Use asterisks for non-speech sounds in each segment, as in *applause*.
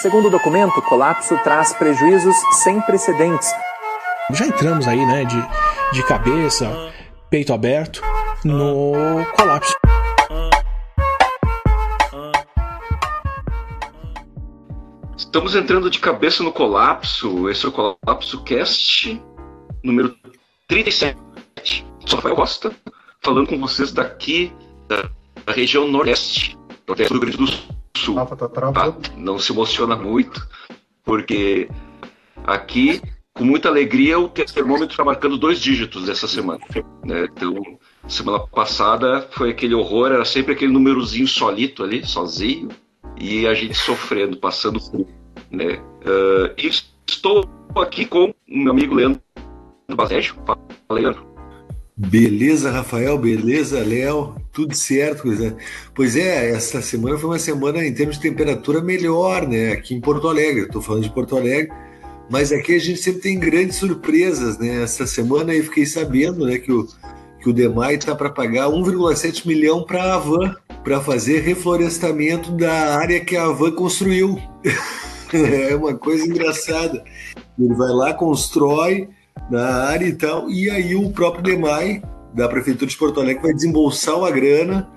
Segundo o documento, o colapso traz prejuízos sem precedentes. Já entramos aí, né, de, de cabeça, peito aberto, no colapso. Estamos entrando de cabeça no colapso. Esse é o Colapso Cast número 37. Sou Rafael Costa, falando com vocês daqui da, da região Nordeste, Nordeste do Rio Grande do Sul. Rafa, tá Tá? Não se emociona muito, porque aqui, com muita alegria, o termômetro está marcando dois dígitos dessa semana. né? Então, semana passada foi aquele horror, era sempre aquele númerozinho solito ali, sozinho, e a gente sofrendo, passando frio. Né? E estou aqui com meu amigo Leandro Baségio. Fala, Leandro. Beleza, Rafael, beleza, Léo, tudo certo. Coisa. Pois é, essa semana foi uma semana em termos de temperatura melhor, né? Aqui em Porto Alegre, estou falando de Porto Alegre, mas aqui a gente sempre tem grandes surpresas, né? Essa semana aí fiquei sabendo, né, que o, que o DEMAI está para pagar 1,7 milhão para a Avan, para fazer reflorestamento da área que a Avan construiu. *laughs* é uma coisa engraçada. Ele vai lá, constrói na área e tal, e aí o próprio DEMAI, da Prefeitura de Porto Alegre, vai desembolsar uma grana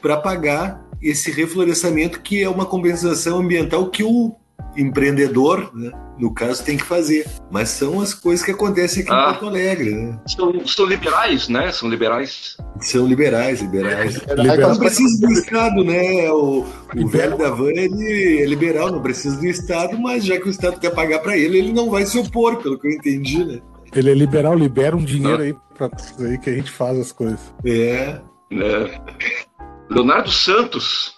para pagar esse reflorestamento, que é uma compensação ambiental que o empreendedor, né, no caso, tem que fazer. Mas são as coisas que acontecem aqui Ah. em Porto Alegre, né? São, são liberais, né? São liberais. São liberais, liberais. Liberal. Não precisa do Estado, né? O, o velho da van ele é liberal, não precisa do Estado, mas já que o Estado quer pagar para ele, ele não vai se opor, pelo que eu entendi, né? Ele é liberal, libera um dinheiro aí pra aí que a gente faz as coisas. É. né? Leonardo Santos,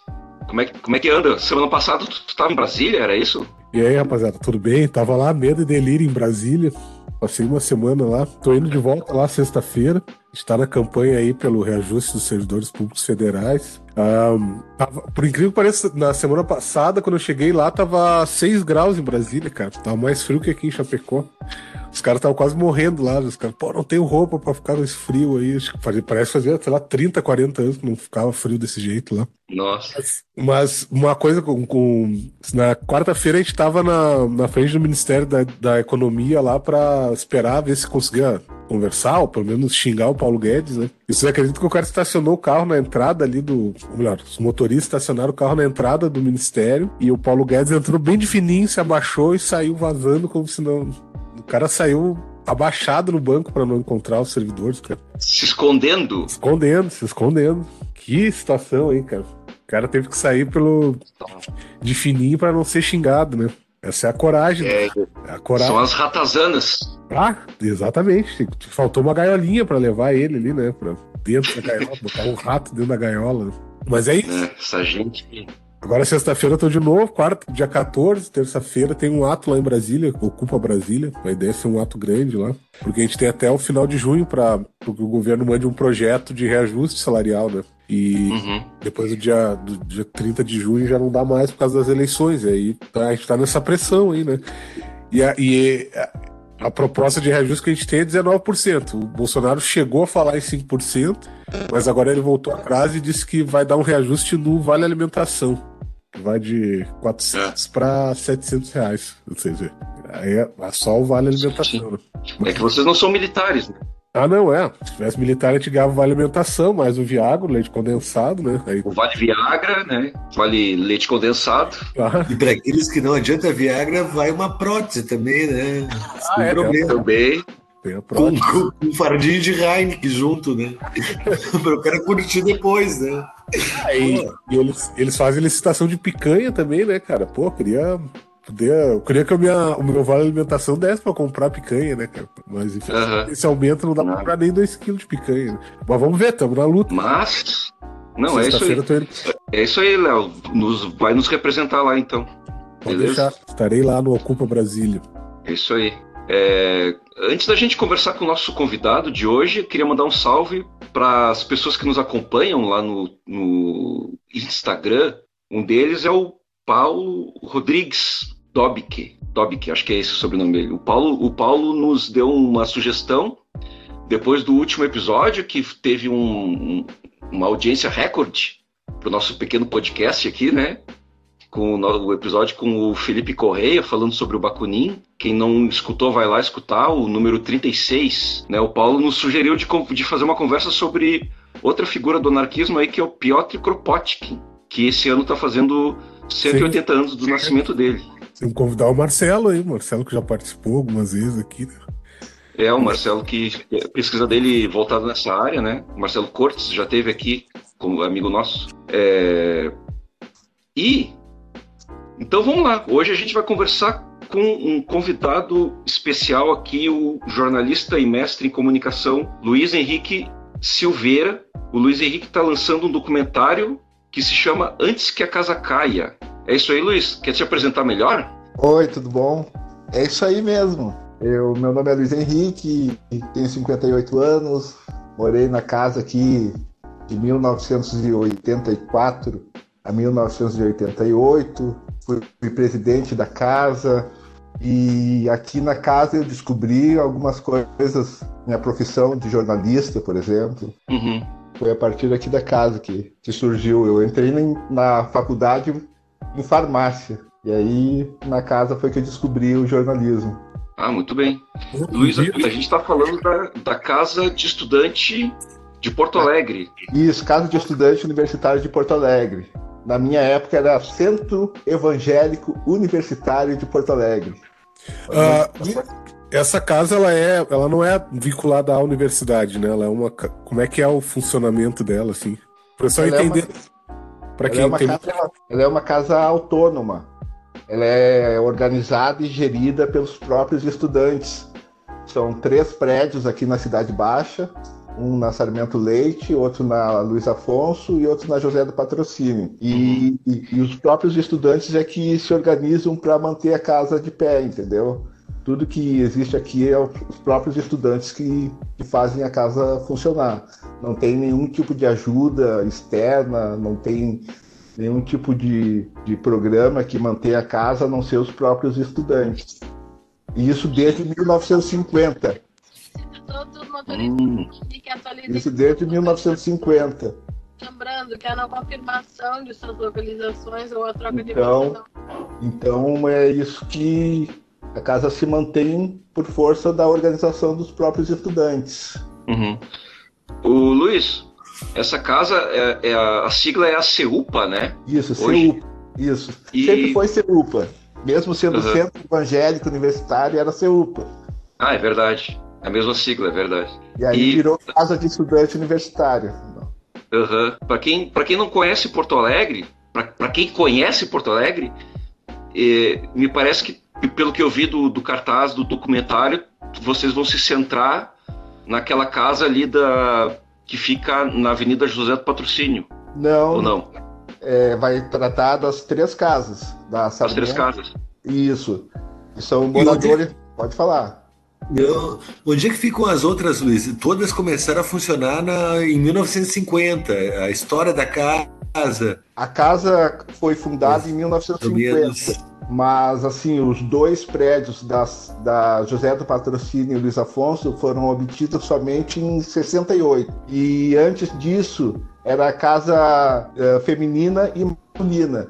como é, que- como é que anda? Semana passada tu estava em Brasília, era isso? E aí, rapaziada, tudo bem? Tava lá, medo e delírio em Brasília. Passei uma semana lá. Tô indo de volta lá sexta-feira. Está na campanha aí pelo reajuste dos servidores públicos federais. Ahn, tava- por incrível que pareça, na semana passada, quando eu cheguei lá, tava 6 graus em Brasília, cara. Tava mais frio que aqui em Chapecó. Os caras estavam quase morrendo lá. Os caras, pô, não tenho roupa pra ficar nesse frio aí. Acho que fazia- Parece fazer, sei lá, 30, 40 anos que não ficava frio desse jeito lá. Nossa. Mas uma coisa com. com- na quarta-feira a gente estava na, na frente do Ministério da, da Economia lá para esperar ver se conseguia conversar, ou pelo menos xingar o Paulo Guedes, né? E vocês acreditam que o cara estacionou o carro na entrada ali do. Ou melhor, os motoristas estacionaram o carro na entrada do Ministério e o Paulo Guedes entrou bem de fininho, se abaixou e saiu vazando como se não. O cara saiu abaixado no banco para não encontrar os servidores, cara. Se escondendo. Escondendo, se escondendo. Que situação, hein, cara? O cara teve que sair pelo de fininho pra não ser xingado, né? Essa é a coragem. né? É, É a coragem. são as ratazanas. Ah, exatamente. Faltou uma gaiolinha pra levar ele ali, né? Pra dentro da gaiola, botar um rato dentro da gaiola. Mas é isso. Né? Essa gente. Agora, sexta-feira, eu tô de novo. Quarta, dia 14, terça-feira, tem um ato lá em Brasília, Ocupa Brasília. A ideia é ser um ato grande lá. Porque a gente tem até o final de junho para que o governo mande um projeto de reajuste salarial, né? E Uhum. depois do dia, do dia 30 de junho já não dá mais por causa das eleições. E aí tá- a gente tá nessa pressão aí, né? E a, e a, proposta de reajuste que a gente tem é 19%. O Bolsonaro chegou a falar em 5%, mas agora ele voltou atrás e disse que vai dar um reajuste no Vale Alimentação. Que vai de 400 para 700 reais. Ou seja, aí é é só o Vale Alimentação. Né? É que vocês não são militares, né? Ah, não, é. Se tivesse militar, a gente ganhava Vale Alimentação, mais o Viagra, leite condensado, né? Aí, O Vale Viagra, né? Vale leite condensado. ah, E para aqueles que não adianta Viagra, vai uma prótese também, né? Sem é, problema. Também. tem a Com, prova. com- com um fardinho de Heineken junto, né? *laughs* para o cara curtir depois, né? E, e eles, eles fazem licitação de picanha também, né, cara? Pô, eu queria. Poder, eu queria que minha, o meu vale alimentação desse pra comprar picanha, né, cara? Mas enfim, Aham. esse aumento não dá pra comprar nem 2kg de picanha. Né? Mas vamos ver, estamos na luta. Mas. Não, é isso aí. É isso aí, Léo. Nos, vai nos representar lá então. Pode Beleza? deixar. Estarei lá no Ocupa Brasília. É isso aí. É, antes da gente conversar com o nosso convidado de hoje, eu queria mandar um salve para as pessoas que nos acompanham lá no, no Instagram. Um deles é o Paulo Rodrigues Dobic. Dobic, acho que é esse o sobrenome dele. O Paulo, o Paulo nos deu uma sugestão depois do último episódio, que teve um- um- uma audiência recorde para o nosso pequeno podcast aqui, né? com o episódio com o Felipe Correia falando sobre o Bakunin. Quem não escutou, vai lá escutar o número 36. Né? O Paulo nos sugeriu de, de fazer uma conversa sobre outra figura do anarquismo aí, que é o Piotr Kropotkin, que esse ano está fazendo 180 Sim. anos do nascimento dele. Tem que convidar o Marcelo aí, o Marcelo que já participou algumas vezes aqui. Né? É, o Marcelo que a pesquisa dele voltada nessa área, né? O Marcelo Cortes já teve aqui como amigo nosso. É... E então vamos lá. Hoje a gente vai conversar com um convidado especial aqui, o jornalista e mestre em comunicação Luiz Henrique Silveira. O Luiz Henrique está lançando um documentário que se chama Antes que a Casa Caia. É isso aí, Luiz? Quer te apresentar melhor? Oi, tudo bom? É isso aí mesmo. Eu, meu nome é Luiz Henrique, tenho 58 anos, morei na casa aqui de 1984 a 1988, fui presidente da casa e aqui na casa eu descobri algumas coisas, minha profissão de jornalista, por exemplo. Uhum. Foi a partir daqui da casa que, que surgiu. Eu entrei na faculdade em farmácia e aí na casa foi que eu descobri o jornalismo. Ah, muito bem. Luiz, a gente está falando da, da casa de estudante de Porto Alegre. Isso, casa de estudante universitário de Porto Alegre. Na minha época era Centro Evangélico Universitário de Porto Alegre. Uh, essa casa ela é, ela não é vinculada à universidade, né? Ela é uma, como é que é o funcionamento dela, assim? Para pessoal entender. É Para quem ela é, uma casa, ela é uma casa autônoma. Ela é organizada e gerida pelos próprios estudantes. São três prédios aqui na Cidade Baixa um na Sarmento Leite, outro na Luiz Afonso e outro na José do Patrocínio. E, uhum. e, e os próprios estudantes é que se organizam para manter a casa de pé, entendeu? Tudo que existe aqui é os próprios estudantes que, que fazem a casa funcionar. Não tem nenhum tipo de ajuda externa, não tem nenhum tipo de, de programa que mantenha a casa a não ser os próprios estudantes. E isso desde 1950 todos os motoristas hum. Isso desde 1950. Lembrando que a não confirmação de suas localizações ou a troca então, de. Então é isso que a casa se mantém por força da organização dos próprios estudantes. Uhum. O Luiz, essa casa, é, é a, a, sigla é a CEUPA, né? Isso, CEUPA. Isso. E... Sempre foi CEUPA. Mesmo sendo uhum. centro evangélico universitário, era CEUPA. Ah, é verdade. A mesma sigla, é verdade. E aí e... virou casa de estudante universitário. Uhum. Para quem, quem não conhece Porto Alegre, para quem conhece Porto Alegre, eh, me parece que, pelo que eu vi do, do cartaz do documentário, vocês vão se centrar naquela casa ali da que fica na Avenida José do Patrocínio. Não. Ou não? É, vai tratar das três casas. Da As três casas. Isso. E são moradores. Pode falar. Eu, onde é que ficam as outras, Luiz? Todas começaram a funcionar na, em 1950. A história da casa. A casa foi fundada em 1950. Mas, assim, os dois prédios das, da José do Patrocínio e Luiz Afonso foram obtidos somente em 68. E antes disso, era a casa uh, feminina e masculina.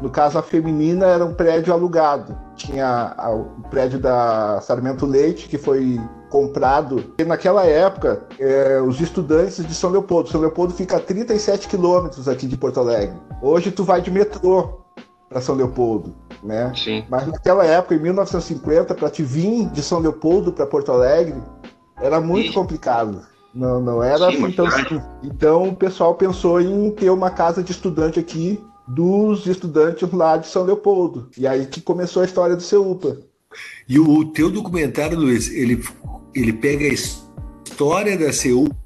No caso, a feminina era um prédio alugado. Tinha o prédio da Sarmento Leite, que foi comprado. E naquela época, é, os estudantes de São Leopoldo. São Leopoldo fica a 37 quilômetros aqui de Porto Alegre. Hoje tu vai de metrô para São Leopoldo, né? Sim. Mas naquela época, em 1950, para te vir de São Leopoldo para Porto Alegre, era muito complicado. Não, não era Sim, assim tão simples. Então o pessoal pensou em ter uma casa de estudante aqui dos estudantes lá de São Leopoldo. E aí que começou a história do CEUPA. E o, teu documentário, Luiz, ele, ele pega a história da CEUPA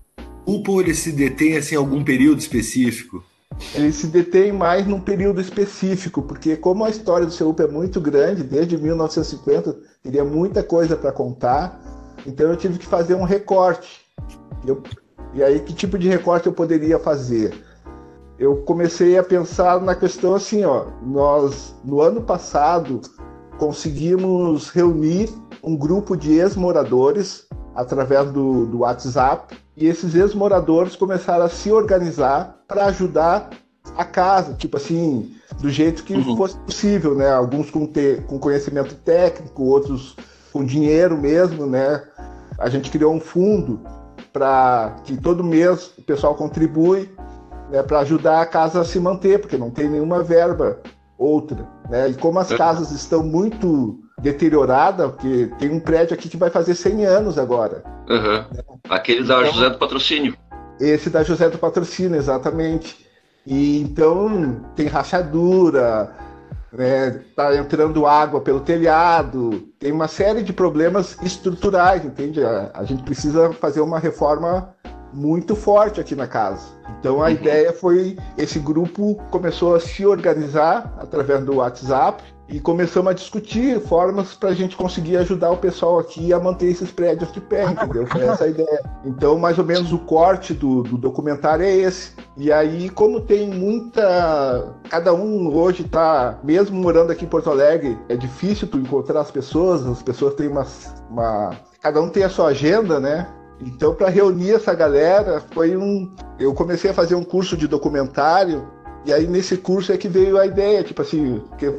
ou ele se detém assim, em algum período específico? Ele se detém mais num período específico, porque como a história do CEUPA é muito grande, desde 1950, teria muita coisa para contar, então eu tive que fazer um recorte. Eu, e aí, que tipo de recorte eu poderia fazer? eu comecei a pensar na questão assim, ó, nós no ano passado conseguimos reunir um grupo de ex-moradores através do, do WhatsApp e esses ex-moradores começaram a se organizar para ajudar a casa, tipo assim, do jeito que Uhum. fosse possível, né? Alguns com, ter, com conhecimento técnico, outros com dinheiro mesmo, né? A gente criou um fundo para que todo mês o pessoal contribui né, para ajudar a casa a se manter, porque não tem nenhuma verba outra. Né? E como as É. casas estão muito deterioradas, porque tem um prédio aqui que vai fazer 100 anos agora. Aham. Aquele da Então- José do Patrocínio. Esse da José do Patrocínio, exatamente. E então tem rachadura, né, tá entrando água pelo telhado, tem uma série de problemas estruturais, entende? A, a gente precisa fazer uma reforma muito forte aqui na casa. Então a Uhum. ideia foi esse grupo começou a se organizar através do WhatsApp e começamos a discutir formas para a gente conseguir ajudar o pessoal aqui a manter esses prédios de pé, entendeu? Foi essa a ideia. Então, mais ou menos o corte do, do documentário é esse. E aí, como tem muita. Cada um hoje tá, mesmo morando aqui em Porto Alegre, é difícil tu encontrar as pessoas, as pessoas têm uma. uma... Cada um tem a sua agenda, né? Então, para reunir essa galera, foi um. Eu comecei a fazer um curso de documentário, e aí nesse curso é que veio a ideia, tipo assim, que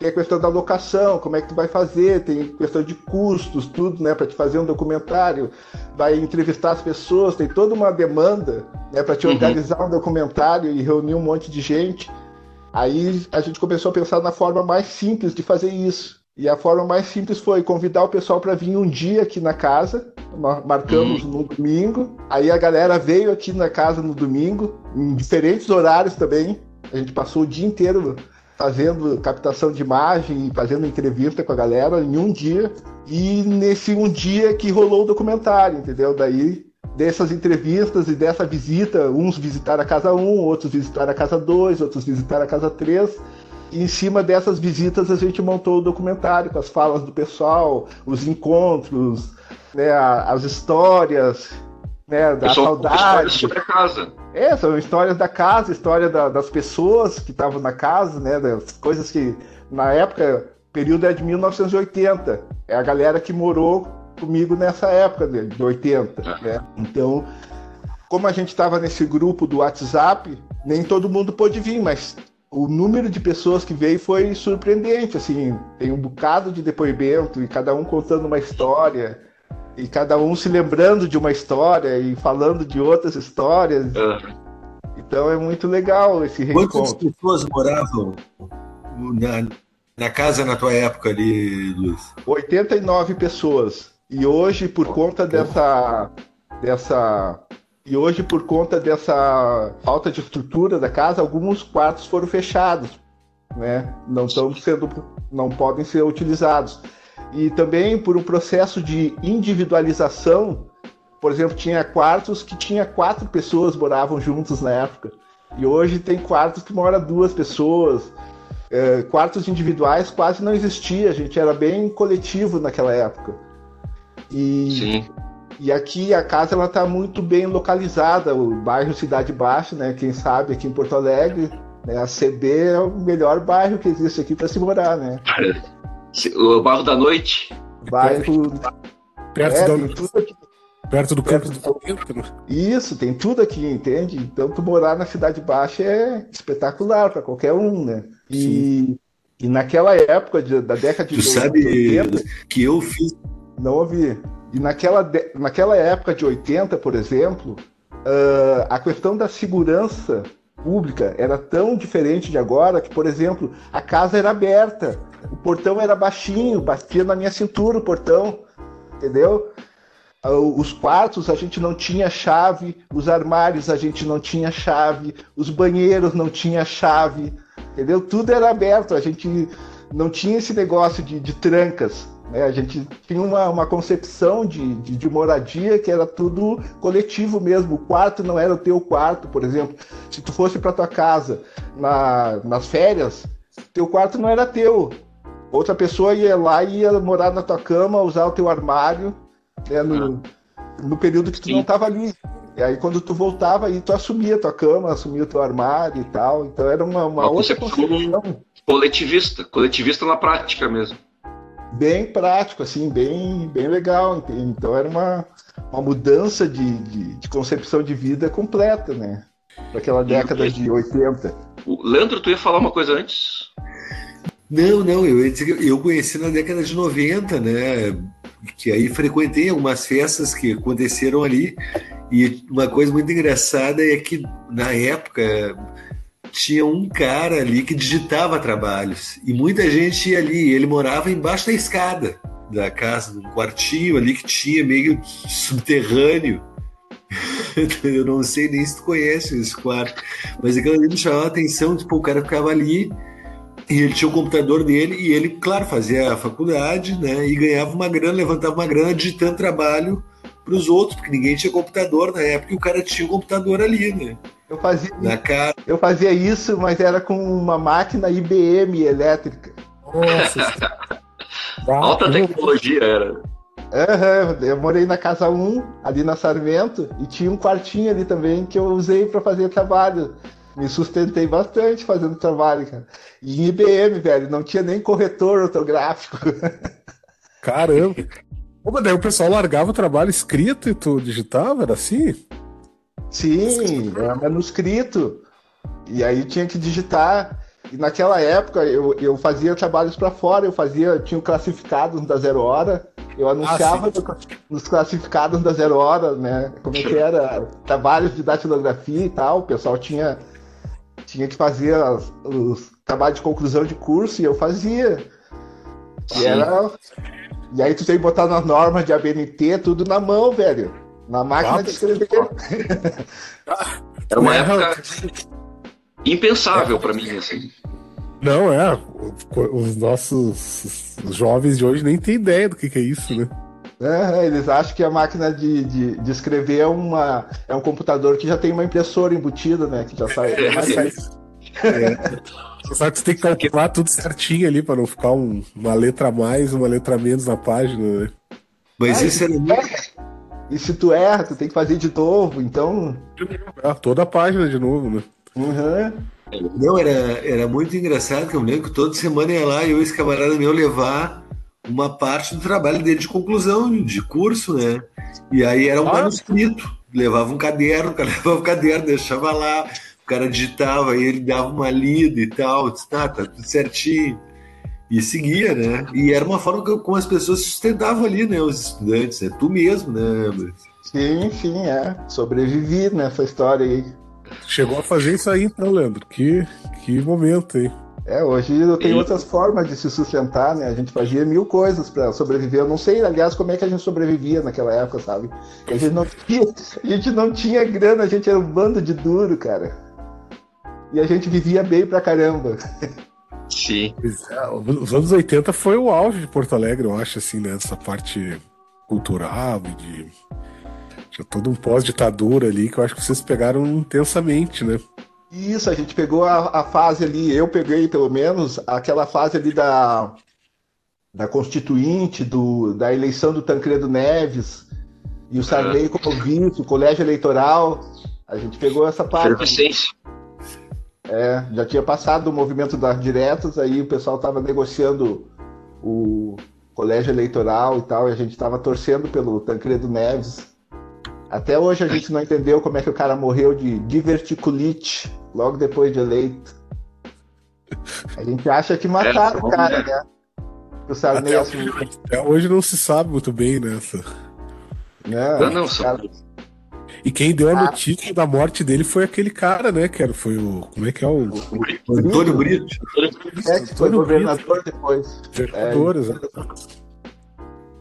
tem a questão da locação, como é que tu vai fazer, tem questão de custos, tudo, né, para te fazer um documentário, vai entrevistar as pessoas, tem toda uma demanda, né, para te Uhum. organizar um documentário e reunir um monte de gente. Aí a gente começou a pensar na forma mais simples de fazer isso. E a forma mais simples foi convidar o pessoal para vir um dia aqui na casa. Mar- Marcamos no domingo. Aí a galera veio aqui na casa no domingo, em diferentes horários também. A gente passou o dia inteiro fazendo captação de imagem fazendo entrevista com a galera em um dia. E nesse um dia que rolou o documentário, entendeu? Daí dessas entrevistas e dessa visita, uns visitaram a casa 1, outros visitaram a casa 2, outros visitaram a casa 3. E em cima dessas visitas a gente montou o documentário com as falas do pessoal, os encontros, né, as histórias, né, da conta histórias saudade. sobre a casa. É, são histórias da casa, história da- das pessoas que estavam na casa, né? Das coisas que, na época, período é de 1980. É a galera que morou comigo nessa época de, de 80, né? Então, como a gente estava nesse grupo do WhatsApp, nem todo mundo pôde vir, mas o número de pessoas que veio foi surpreendente, assim, tem um bocado de depoimento e cada um contando uma história e cada um se lembrando de uma história e falando de outras histórias. Então é muito legal esse Quantas reencontro. pessoas moravam na, na casa na tua época ali, Luiz? 89 pessoas. E hoje, por conta dessa. dessa. E hoje, por conta dessa falta de estrutura da casa, alguns quartos foram fechados. Né? Não estão sendo. não podem ser utilizados. E também por um processo de individualização, por exemplo, tinha quartos que tinha quatro pessoas moravam juntos na época. E hoje tem quartos que mora duas pessoas. É, quartos individuais quase não existia, a gente era bem coletivo naquela época. E, Sim. e aqui a casa ela está muito bem localizada, o bairro Cidade Baixa, né? Quem sabe aqui em Porto Alegre, né? A CB é o melhor bairro que existe aqui para se morar, né? *laughs* O Barro da Noite. Bairro Perto, é, da- tem tudo aqui. perto do campo Perto do Palmeiras, né? Isso, tem tudo aqui, entende? Então, tu morar na Cidade Baixa é espetacular para qualquer um, né? E, e naquela época de- da década de Tu sabe 80, que eu fiz. não ouvi. E naquela, de- naquela época de 80, por exemplo, ah, a questão da segurança pública era tão diferente de agora que, por exemplo, a casa era aberta, o portão era baixinho, batia na minha cintura o portão, entendeu? Ah, Os quartos a gente não tinha chave, os armários a gente não tinha chave, os banheiros não tinha chave, entendeu? Tudo era aberto, a gente não tinha esse negócio de, de trancas, né? A gente tinha uma, uma concepção de, de, de moradia que era tudo coletivo mesmo. O quarto não era o teu quarto, por exemplo. Se tu fosse para tua casa na, nas férias, teu quarto não era teu. Outra pessoa ia lá e ia morar na tua cama, usar o teu armário, né, no, no período que tu Sim. não estava ali. E aí quando tu voltava, aí tu assumia a tua cama, assumia o teu armário e tal. Então era uma, uma outra concepção- concepção Coletivista. Coletivista na prática mesmo. bem prático, assim, bem, bem legal. entende? Então era uma, uma mudança de, de, de concepção de vida completa, né? daquela década de 80. O Leandro, tu ia falar uma coisa antes? Não, não, eu eu conheci na década de 90, né? Que aí frequentei algumas festas que aconteceram ali. E uma coisa muito engraçada é que na época tinha um cara ali que digitava trabalhos. E muita gente ia ali. Ele morava embaixo da escada da casa, num quartinho ali que tinha meio subterrâneo. *laughs* eu não sei nem se tu conhece esse quarto, mas aquilo ali me chamava a atenção, tipo, o cara ficava ali e ele tinha o computador dele e ele, claro, fazia a faculdade, né, e ganhava uma grana, levantava uma grana digitando trabalho para os outros, porque ninguém tinha computador na época e o cara tinha o computador ali, né? Eu fazia, na casa. eu fazia isso, mas era com uma máquina IBM elétrica. Nossa. *laughs* Alta tecnologia era. Uhum, eu morei na casa 1, ali na Sarmento, e tinha um quartinho ali também que eu usei para fazer trabalho. Me sustentei bastante fazendo trabalho, cara. E em IBM, velho, não tinha nem corretor ortográfico. *laughs* Caramba! mas daí o pessoal largava o trabalho escrito e tu digitava, era assim? Sim, era manuscrito. E aí tinha que digitar. E naquela época eu, eu fazia trabalhos para fora, eu fazia, tinha classificados da Zero Hora, eu anunciava ah, nos classificados da Zero Hora, né? Como é que era? Trabalhos de datilografia e tal, o pessoal tinha, tinha que fazer as, os trabalhos de conclusão de curso e eu fazia. E, era, e aí tu tem que botar nas normas de ABNT tudo na mão, velho. Na máquina ah, de escrever. Era *laughs* uma época impensável para mim, assim. Não, é. Os nossos jovens de hoje nem têm ideia do que, que é isso, né? É, eles acham que a máquina de, de, de, escrever é, uma, é um computador que já tem uma impressora embutida, né? Que já sai. *laughs* É, é. Só que você tem que calcular tudo certinho ali para não ficar um, uma letra a mais, uma letra a menos na página, né? Mas ah, isso é. E se tu erra, tu tem que fazer de novo, então. É, toda a página de novo, né? Uhum. Não, era, era muito engraçado, que eu lembro que toda semana ia lá e eu e esse camarada meu levar uma parte do trabalho dele de conclusão de curso, né? E aí era um ah. manuscrito. Levava um caderno, o cara *laughs* levava um caderno, deixava lá, o cara digitava, e ele dava uma lida e tal, disse, tá, tá tudo certinho. E seguia, né? E era uma forma que, como as pessoas sustentavam ali, né? Os estudantes, é tu mesmo, né? Sim, sim, é. Sobrevivi nessa história aí. Chegou a fazer isso aí então, Leandro. Que, que momento aí. É, hoje tem outras formas de se sustentar, né? A gente fazia mil coisas para sobreviver. Eu não sei, aliás, como é que a gente sobrevivia naquela época, sabe? A gente não tinha, a gente não tinha grana, a gente era um bando de duro, cara. E a gente vivia bem pra caramba. Sim. É, os anos 80 foi o auge de Porto Alegre, eu acho, assim, né? Essa parte cultural e de tinha todo um pós-ditadura ali que eu acho que vocês pegaram intensamente, né? Isso, a gente pegou a, a, fase ali, eu peguei pelo menos, aquela fase ali da, da Constituinte, do, da eleição do Tancredo Neves e o Sarney uhum. como vice, o colégio eleitoral. A gente pegou essa parte. É, já tinha passado o movimento das diretas, aí o pessoal estava negociando o colégio eleitoral e tal, e a gente estava torcendo pelo Tancredo Neves até hoje a gente não entendeu como é que o cara morreu de diverticulite logo depois de eleito. A gente acha que mataram é, o cara, né? O Sarney até, assumiu. até hoje não se sabe muito bem nessa. Né? Não, não, cara... E quem deu a ah. notícia da morte dele foi aquele cara, né? Que era, foi o. Como é que é o. o Antônio Brito. É, que foi governador depois. Governador, é,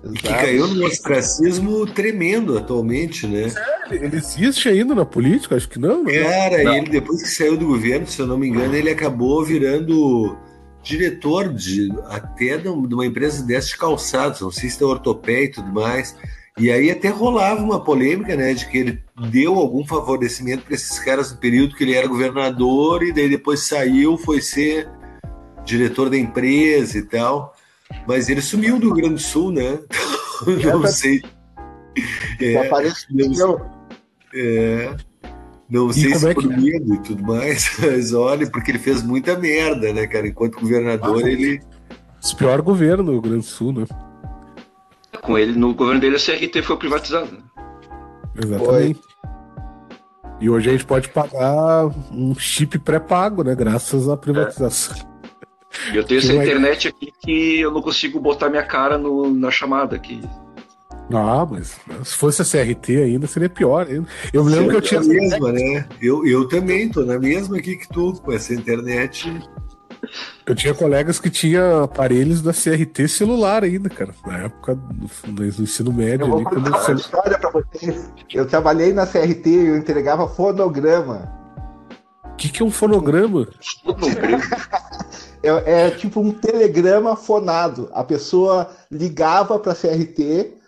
exatamente. E que caiu num ostracismo tremendo atualmente, né? Sério? Ele existe ainda na política? Acho que não. Né? Cara, não. ele depois que saiu do governo, se eu não me engano, ele acabou virando diretor de até de uma empresa dessa de calçados, não sei se é ortopé e tudo mais. E aí até rolava uma polêmica, né, de que ele deu algum favorecimento para esses caras no período que ele era governador e daí depois saiu, foi ser diretor da empresa e tal. Mas ele sumiu do Rio Grande do Sul, né? *laughs* não sei. É, apareceu. É, não sei se é por medo e tudo mais, *laughs* mas olha, porque ele fez muita merda, né, cara? Enquanto governador, ah, ele. O pior governo do Rio Grande do Sul, né? Com ele, no governo dele, a CRT foi privatizada. Exatamente. Foi. E hoje a gente pode pagar um chip pré-pago, né? Graças à privatização. E eu tenho Que essa internet aqui que eu não consigo botar minha cara no- na chamada aqui. Ah, mas se fosse a CRT ainda, seria pior. Eu me lembro que eu tinha. mesma, né? Eu, eu também tô na mesma aqui que tu, com essa internet. Eu tinha colegas que tinham aparelhos da CRT celular ainda, cara. Na época do, do ensino médio Eu vou ali, quando celu- história pra vocês. Eu trabalhei na CRT e eu entregava fonograma. O que, que é um fonograma? É, é tipo um telegrama fonado. A pessoa ligava para a CRT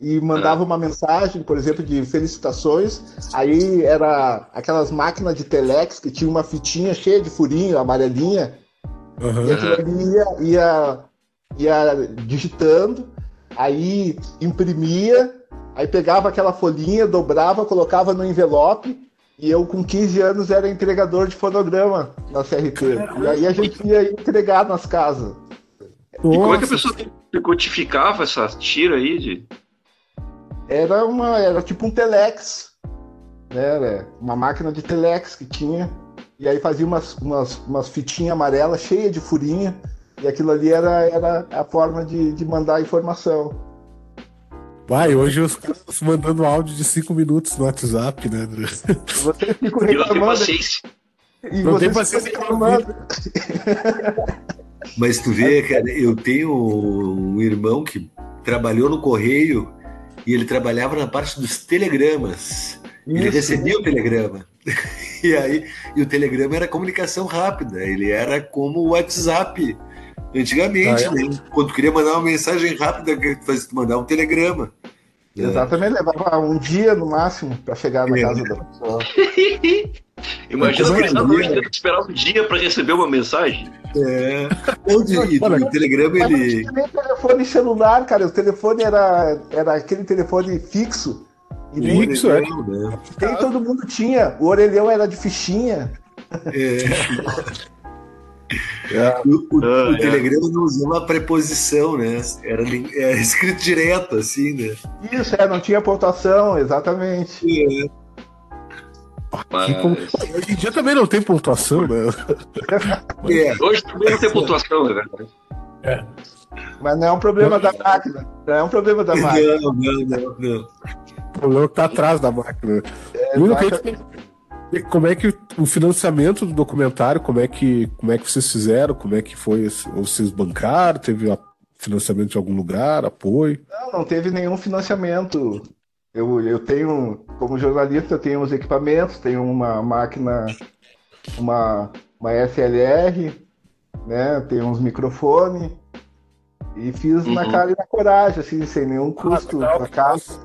e mandava uma mensagem, por exemplo, de felicitações. Aí era aquelas máquinas de telex que tinha uma fitinha cheia de furinho, amarelinha. E Aham. aquilo ali ia, ia, ia digitando, aí imprimia, aí pegava aquela folhinha, dobrava, colocava no envelope. E eu, com 15 anos, era entregador de fonograma na CRT. E aí a gente ia entregar nas casas. E como é que a Nossa, pessoa codificava essa tira aí de. Era uma, era tipo um telex, né? Era uma máquina de telex que tinha. E aí fazia umas, umas, umas fitinhas amarelas cheias de furinha. E aquilo ali era, era a forma de, de mandar a informação. Vai, hoje os caras mandando áudio de 5 minutos no WhatsApp, né? Eu não tenho reclamando. paciência. E Não tem paciência reclamando. *laughs* Mas tu vê, cara, eu tenho um irmão que trabalhou no correio e ele trabalhava na parte dos telegramas. Ele Isso. recebia o telegrama. *laughs* E aí, e o telegrama era comunicação rápida, ele era como o WhatsApp antigamente, Ah, é? né? Quando queria mandar uma mensagem rápida, fazia mandar um telegrama. né? Exatamente, levava um dia no máximo para chegar na É. casa da pessoa. *laughs* Imagina é ele é? tendo que esperar um dia pra receber uma mensagem. É. Onde, e o telegrama, Mas não ele. tinha nem telefone celular, cara. O telefone era, era aquele telefone fixo. E nem, Isso, é. né? nem todo mundo tinha. O orelhão era de fichinha. É. *laughs* O, o- Ah, o é. telegrama não usava preposição, né? Era, era escrito direto, assim, né? Isso, é, não tinha pontuação, exatamente. Mas... Que como- Hoje em dia também não tem pontuação, né? *laughs* É, Hoje também não tem pontuação, né? Mas não é um problema da máquina. Não é um problema da máquina. não, não, não, não. O problema é que tá atrás da máquina. É, Bruno, que- exatamente. como é que o financiamento do documentário, como é que, como é que vocês fizeram? Como é que foi? Vocês bancaram? Teve financiamento de algum lugar? Apoio? Não, não teve nenhum financiamento. Eu, eu tenho, como jornalista, eu tenho os equipamentos, tenho uma máquina, uma, uma SLR, né? Tenho uns microfones. E fiz na Uhum. cara e na coragem, assim, sem nenhum custo legal. pra casa.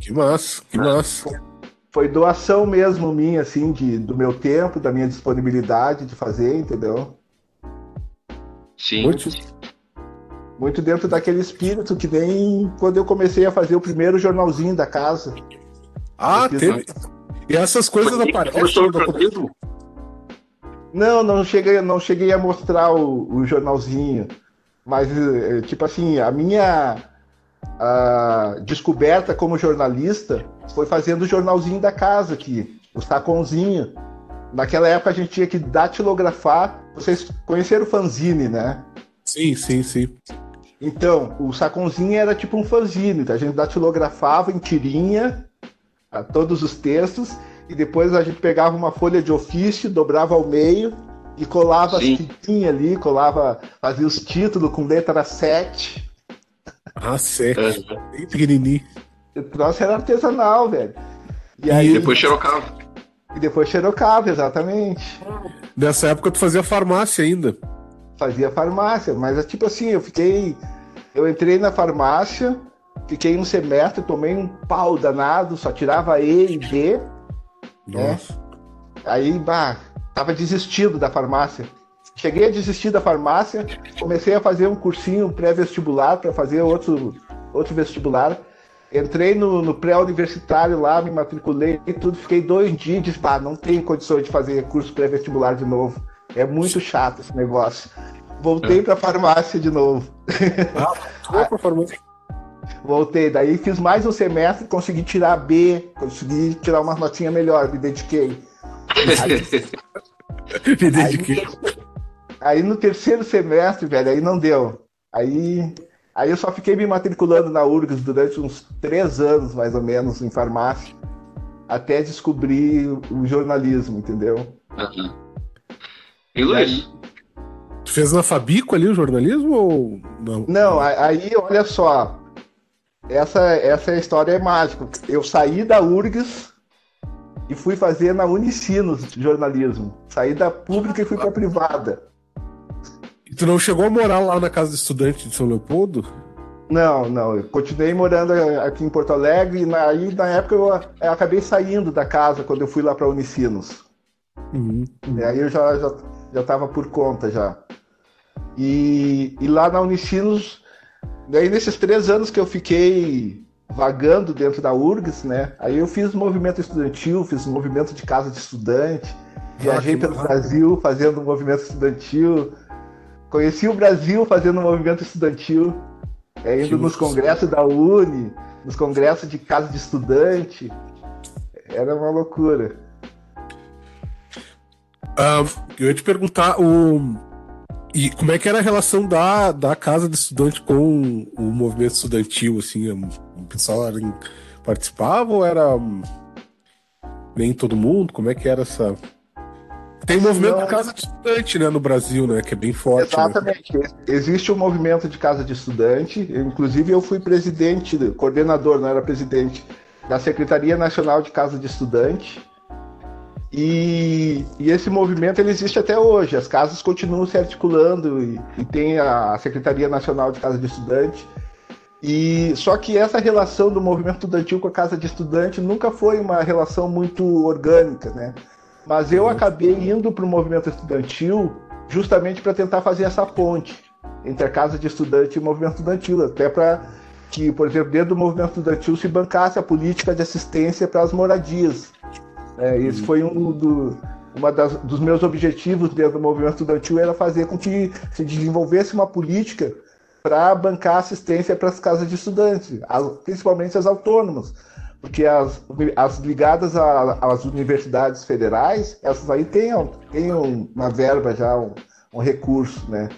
Que massa, que massa. Foi doação mesmo minha, assim, de, do meu tempo, da minha disponibilidade de fazer, entendeu? Sim. Muito, Muito dentro daquele espírito que nem quando eu comecei a fazer o primeiro jornalzinho da casa. Ah, fiz teve. E essas coisas Foi que aparecem. jornalismo? Não, não cheguei, não cheguei a mostrar o, o jornalzinho. Mas, eh, tipo assim, a minha a descoberta como jornalista foi fazendo o jornalzinho da casa aqui, o saconzinho. Naquela época a gente tinha que datilografar. Vocês conheceram o fanzine, né? Sim, sim, sim. Então, o saconzinho era tipo um fanzine, então a gente datilografava em tirinha a todos os textos e depois a gente pegava uma folha de ofício, dobrava ao meio e colava Sim. as fitinhas ali, colava, fazia os títulos com letra 7. Ah, sério. É. Bem pequenininho. O troço era artesanal, velho. E E aí Depois xerocava. e depois xerocava, exatamente. Nessa época tu fazia farmácia ainda. Fazia farmácia, mas é tipo assim, eu fiquei. Eu entrei na farmácia, fiquei um semestre, tomei um pau danado, só tirava E e B. Nossa. Aí, bah, tava desistido da farmácia. Cheguei a desistir da farmácia, comecei a fazer um cursinho pré-vestibular para fazer outro, outro vestibular. Entrei no, no pré-universitário lá, me matriculei e tudo, fiquei dois dias e disse, pá, não tenho condições de fazer curso pré-vestibular de novo. É muito chato esse negócio. Voltei para farmácia de novo. *laughs* Pra farmácia. Voltei, daí fiz mais um semestre, consegui tirar B, consegui tirar uma notinha melhor, me dediquei. *laughs* Me dediquei. Aí no terceiro semestre, velho, aí não deu. Aí, aí eu só fiquei me matriculando na URGS durante uns três anos, mais ou menos, em farmácia, até descobrir o jornalismo, entendeu? Aham. E Luiz? Tu fez na Fabico ali o jornalismo ou não? Não, a- aí olha só. Essa, essa história é mágica. Eu saí da URGS e fui fazer na Unicinos jornalismo. Saí da pública e fui para privada. Tu não chegou a morar lá na casa do estudante de São Leopoldo? Não, não. Eu continuei morando aqui em Porto Alegre e na- aí na época eu, eu acabei saindo da casa quando eu fui lá para Unicinos. Uhum. E aí eu já, já, já tava por conta já. E, e lá na Unicinos, daí nesses três anos que eu fiquei vagando dentro da URGS, né? Aí eu fiz movimento estudantil, fiz movimento de casa de estudante, viajei que pelo. Brasil fazendo movimento estudantil, conheci o Brasil fazendo movimento estudantil, é, Que indo nos massa. congressos da Uni, nos congressos de casa de estudante. Era uma loucura. Ah, eu ia te perguntar o. E como é que era a relação da, da casa de estudante com o movimento estudantil, assim? O pessoal era em- participava ou era hum, nem todo mundo? Como é que era essa. Tem o movimento de casa de estudante, né, no Brasil, né? Que é bem forte. né? Exatamente. Existe um movimento de casa de estudante. Inclusive, eu fui presidente, coordenador, não era presidente, da Secretaria Nacional de Casa de Estudante. E, e esse movimento ele existe até hoje. As casas continuam se articulando e, e tem a Secretaria Nacional de Casa de Estudante. E só que essa relação do movimento estudantil com a casa de estudante nunca foi uma relação muito orgânica, né? Mas eu acabei indo para o movimento estudantil justamente para tentar fazer essa ponte entre a casa de estudante e o movimento estudantil, até para que, por exemplo, dentro do movimento estudantil se bancasse a política de assistência para as moradias. É, esse foi um do, uma das, dos meus objetivos dentro do movimento estudantil era fazer com que se desenvolvesse uma política para bancar assistência para as casas de estudantes, principalmente as autônomas, porque as, as ligadas às universidades federais, essas aí têm, têm uma verba já, um, um recurso, né?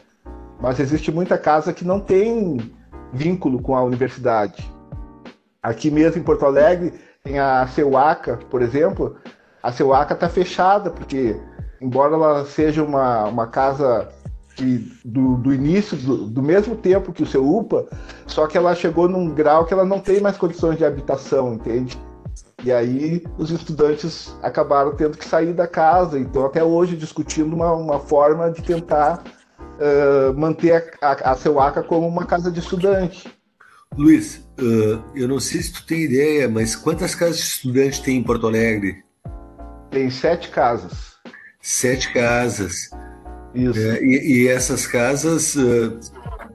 Mas existe muita casa que não tem vínculo com a universidade. Aqui mesmo em Porto Alegre tem a Ceuaca, por exemplo. A Ceuaca está fechada porque, embora ela seja uma, uma casa que, do, do início, do, do mesmo tempo que o seu UPA, só que ela chegou num grau que ela não tem mais condições de habitação, entende? E aí os estudantes acabaram tendo que sair da casa, então até hoje discutindo uma, uma forma de tentar eh, manter a, a, a Ceuaca como uma casa de estudante. Luiz, ah, eu não sei se tu tem ideia, mas quantas casas de estudante tem em Porto Alegre? Tem sete casas. Sete casas. Isso. É, e, e essas casas, ah,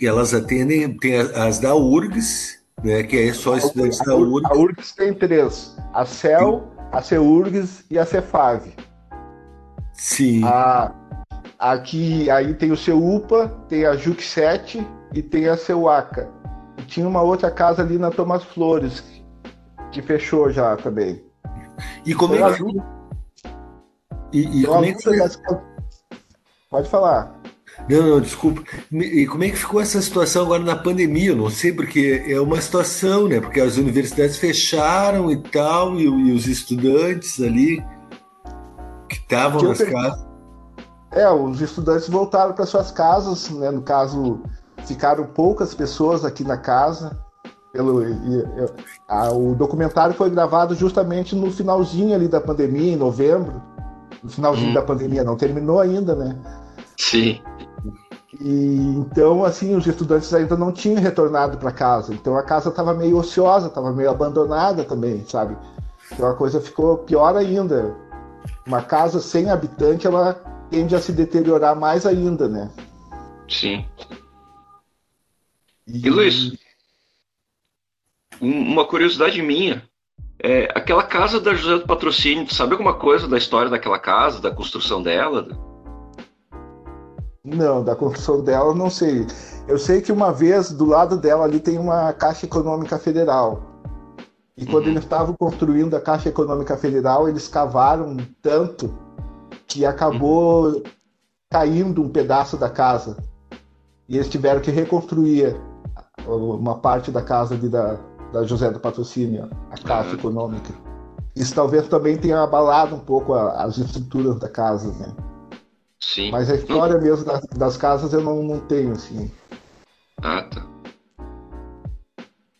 elas atendem, tem as da URGS, né, que é só estudantes da URGS. a URGS tem três: a CEL, a CEURGS e a CEFAV. Sim. A, aqui aí tem o CEUPA, tem a JUC 7 e tem a CEUACA. E tinha uma outra casa ali na Thomas Flores, que fechou já também. E como é que, e, e como é que Pode falar. Não, não, desculpa. E como é que ficou essa situação agora na pandemia? Eu não sei, porque é uma situação, né? Porque as universidades fecharam e tal, e, e os estudantes ali que estavam nas per- casas. É, os estudantes voltaram para suas casas, né? No caso, ficaram poucas pessoas aqui na casa. Pelo, e- e- a- o documentário foi gravado justamente no finalzinho ali da pandemia, em novembro. No finalzinho Hum. da pandemia, não terminou ainda, né? Sim. E então, assim, os estudantes ainda não tinham retornado para casa. Então a casa estava meio ociosa, estava meio abandonada também, sabe? Então a coisa ficou pior ainda. Uma casa sem habitante, ela tende a se deteriorar mais ainda, né? Sim. E Luiz, um- uma curiosidade minha. É, aquela casa da José do Patrocínio, tu sabe alguma coisa da história daquela casa, da construção dela? Não, da construção dela não sei. Eu sei que uma vez do lado dela ali tem uma Caixa Econômica Federal. E quando Uhum. eles estavam construindo a Caixa Econômica Federal, eles cavaram tanto que acabou caindo um pedaço da casa. E eles tiveram que reconstruir uma parte da casa ali da, da José do Patrocínio, a Caixa Ah. Econômica. Isso talvez também tenha abalado um pouco a- as estruturas da casa, né? Sim. Mas a história mesmo das, das casas eu não, não tenho, assim. Ah, tá.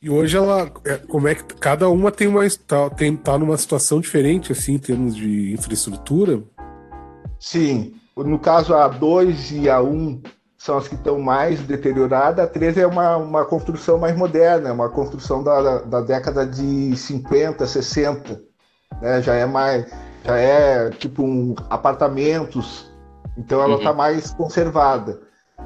E hoje ela. é, como é que. Cada uma tem uma. Tá, tem, tá numa situação diferente, assim, em termos de infraestrutura. Sim, no caso a 2 e a 1 são as que estão mais deterioradas, a 3 é uma, uma construção mais moderna, é uma construção da, da, da década de 50, 60. Né? Já é mais. Já é tipo um apartamentos, então ela Uhum. está mais conservada.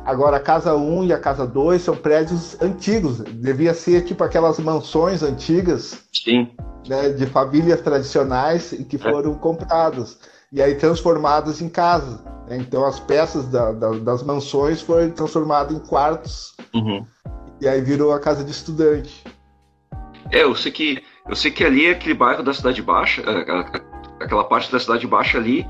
Agora a casa 1 e a casa 2 são prédios antigos, devia ser tipo aquelas mansões antigas Sim. né, de famílias tradicionais e que foram compradas e aí transformadas em casa. né? Então as peças da- da- das mansões foram transformadas em quartos Uhum. e aí virou a casa de estudante. É, eu sei que eu sei que ali aquele bairro da Cidade Baixa, a- aquela parte da Cidade Baixa ali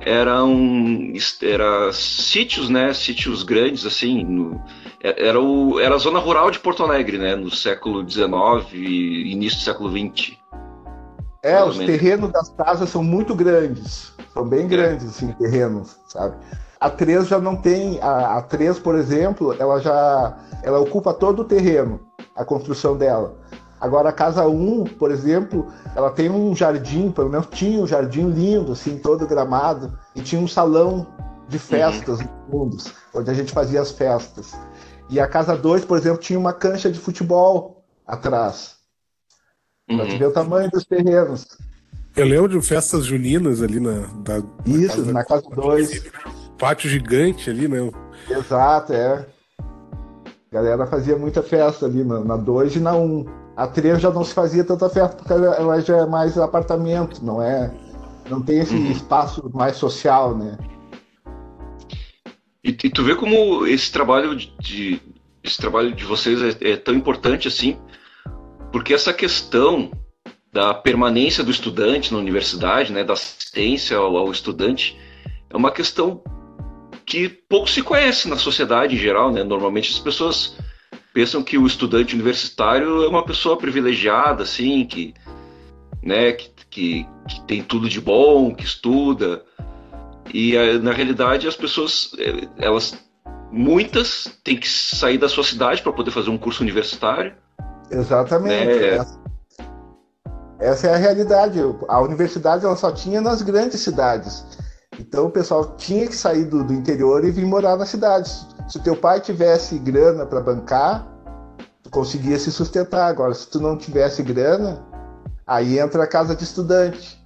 eram era sítios, né? Sítios grandes assim. no- é- era o era a zona rural de Porto Alegre, né? No século XIX início do século XX. É, os terrenos das casas são muito grandes, são bem grandes assim, terrenos, sabe? A 3 já não tem, a, a 3, por exemplo, ela já ela ocupa todo o terreno, a construção dela. Agora a casa 1, por exemplo, ela tem um jardim, pelo menos tinha um jardim lindo, assim, todo gramado, e tinha um salão de festas nos fundos, onde a gente fazia as festas. E a casa 2, por exemplo, tinha uma cancha de futebol atrás. Pra te Uhum. ver o tamanho dos terrenos. Eu lembro de festas juninas ali na. Da, Isso, casa- na casa 2. Pátio gigante ali, né? Exato, é. A galera fazia muita festa ali na 2 e na 1. Um. A 3 já não se fazia tanta festa porque ela ela já é mais apartamento, não é? Não tem esse Uhum. espaço mais social, né? E, e tu vê como esse trabalho de, de- esse trabalho de vocês é, é tão importante assim, porque essa questão da permanência do estudante na universidade, né, da assistência ao, ao estudante, é uma questão que pouco se conhece na sociedade em geral, né? Normalmente as pessoas pensam que o estudante universitário é uma pessoa privilegiada, assim, que, né, que, que, que tem tudo de bom, que estuda, e eh, na realidade as pessoas, eh, elas, muitas têm que sair da sua cidade para poder fazer um curso universitário. Exatamente. É. Essa, essa é a realidade. A universidade ela só tinha nas grandes cidades. Então o pessoal tinha que sair do, do interior e vir morar nas cidades. Se o teu pai tivesse grana para bancar, tu conseguia se sustentar. Agora, se tu não tivesse grana, aí entra a casa de estudante.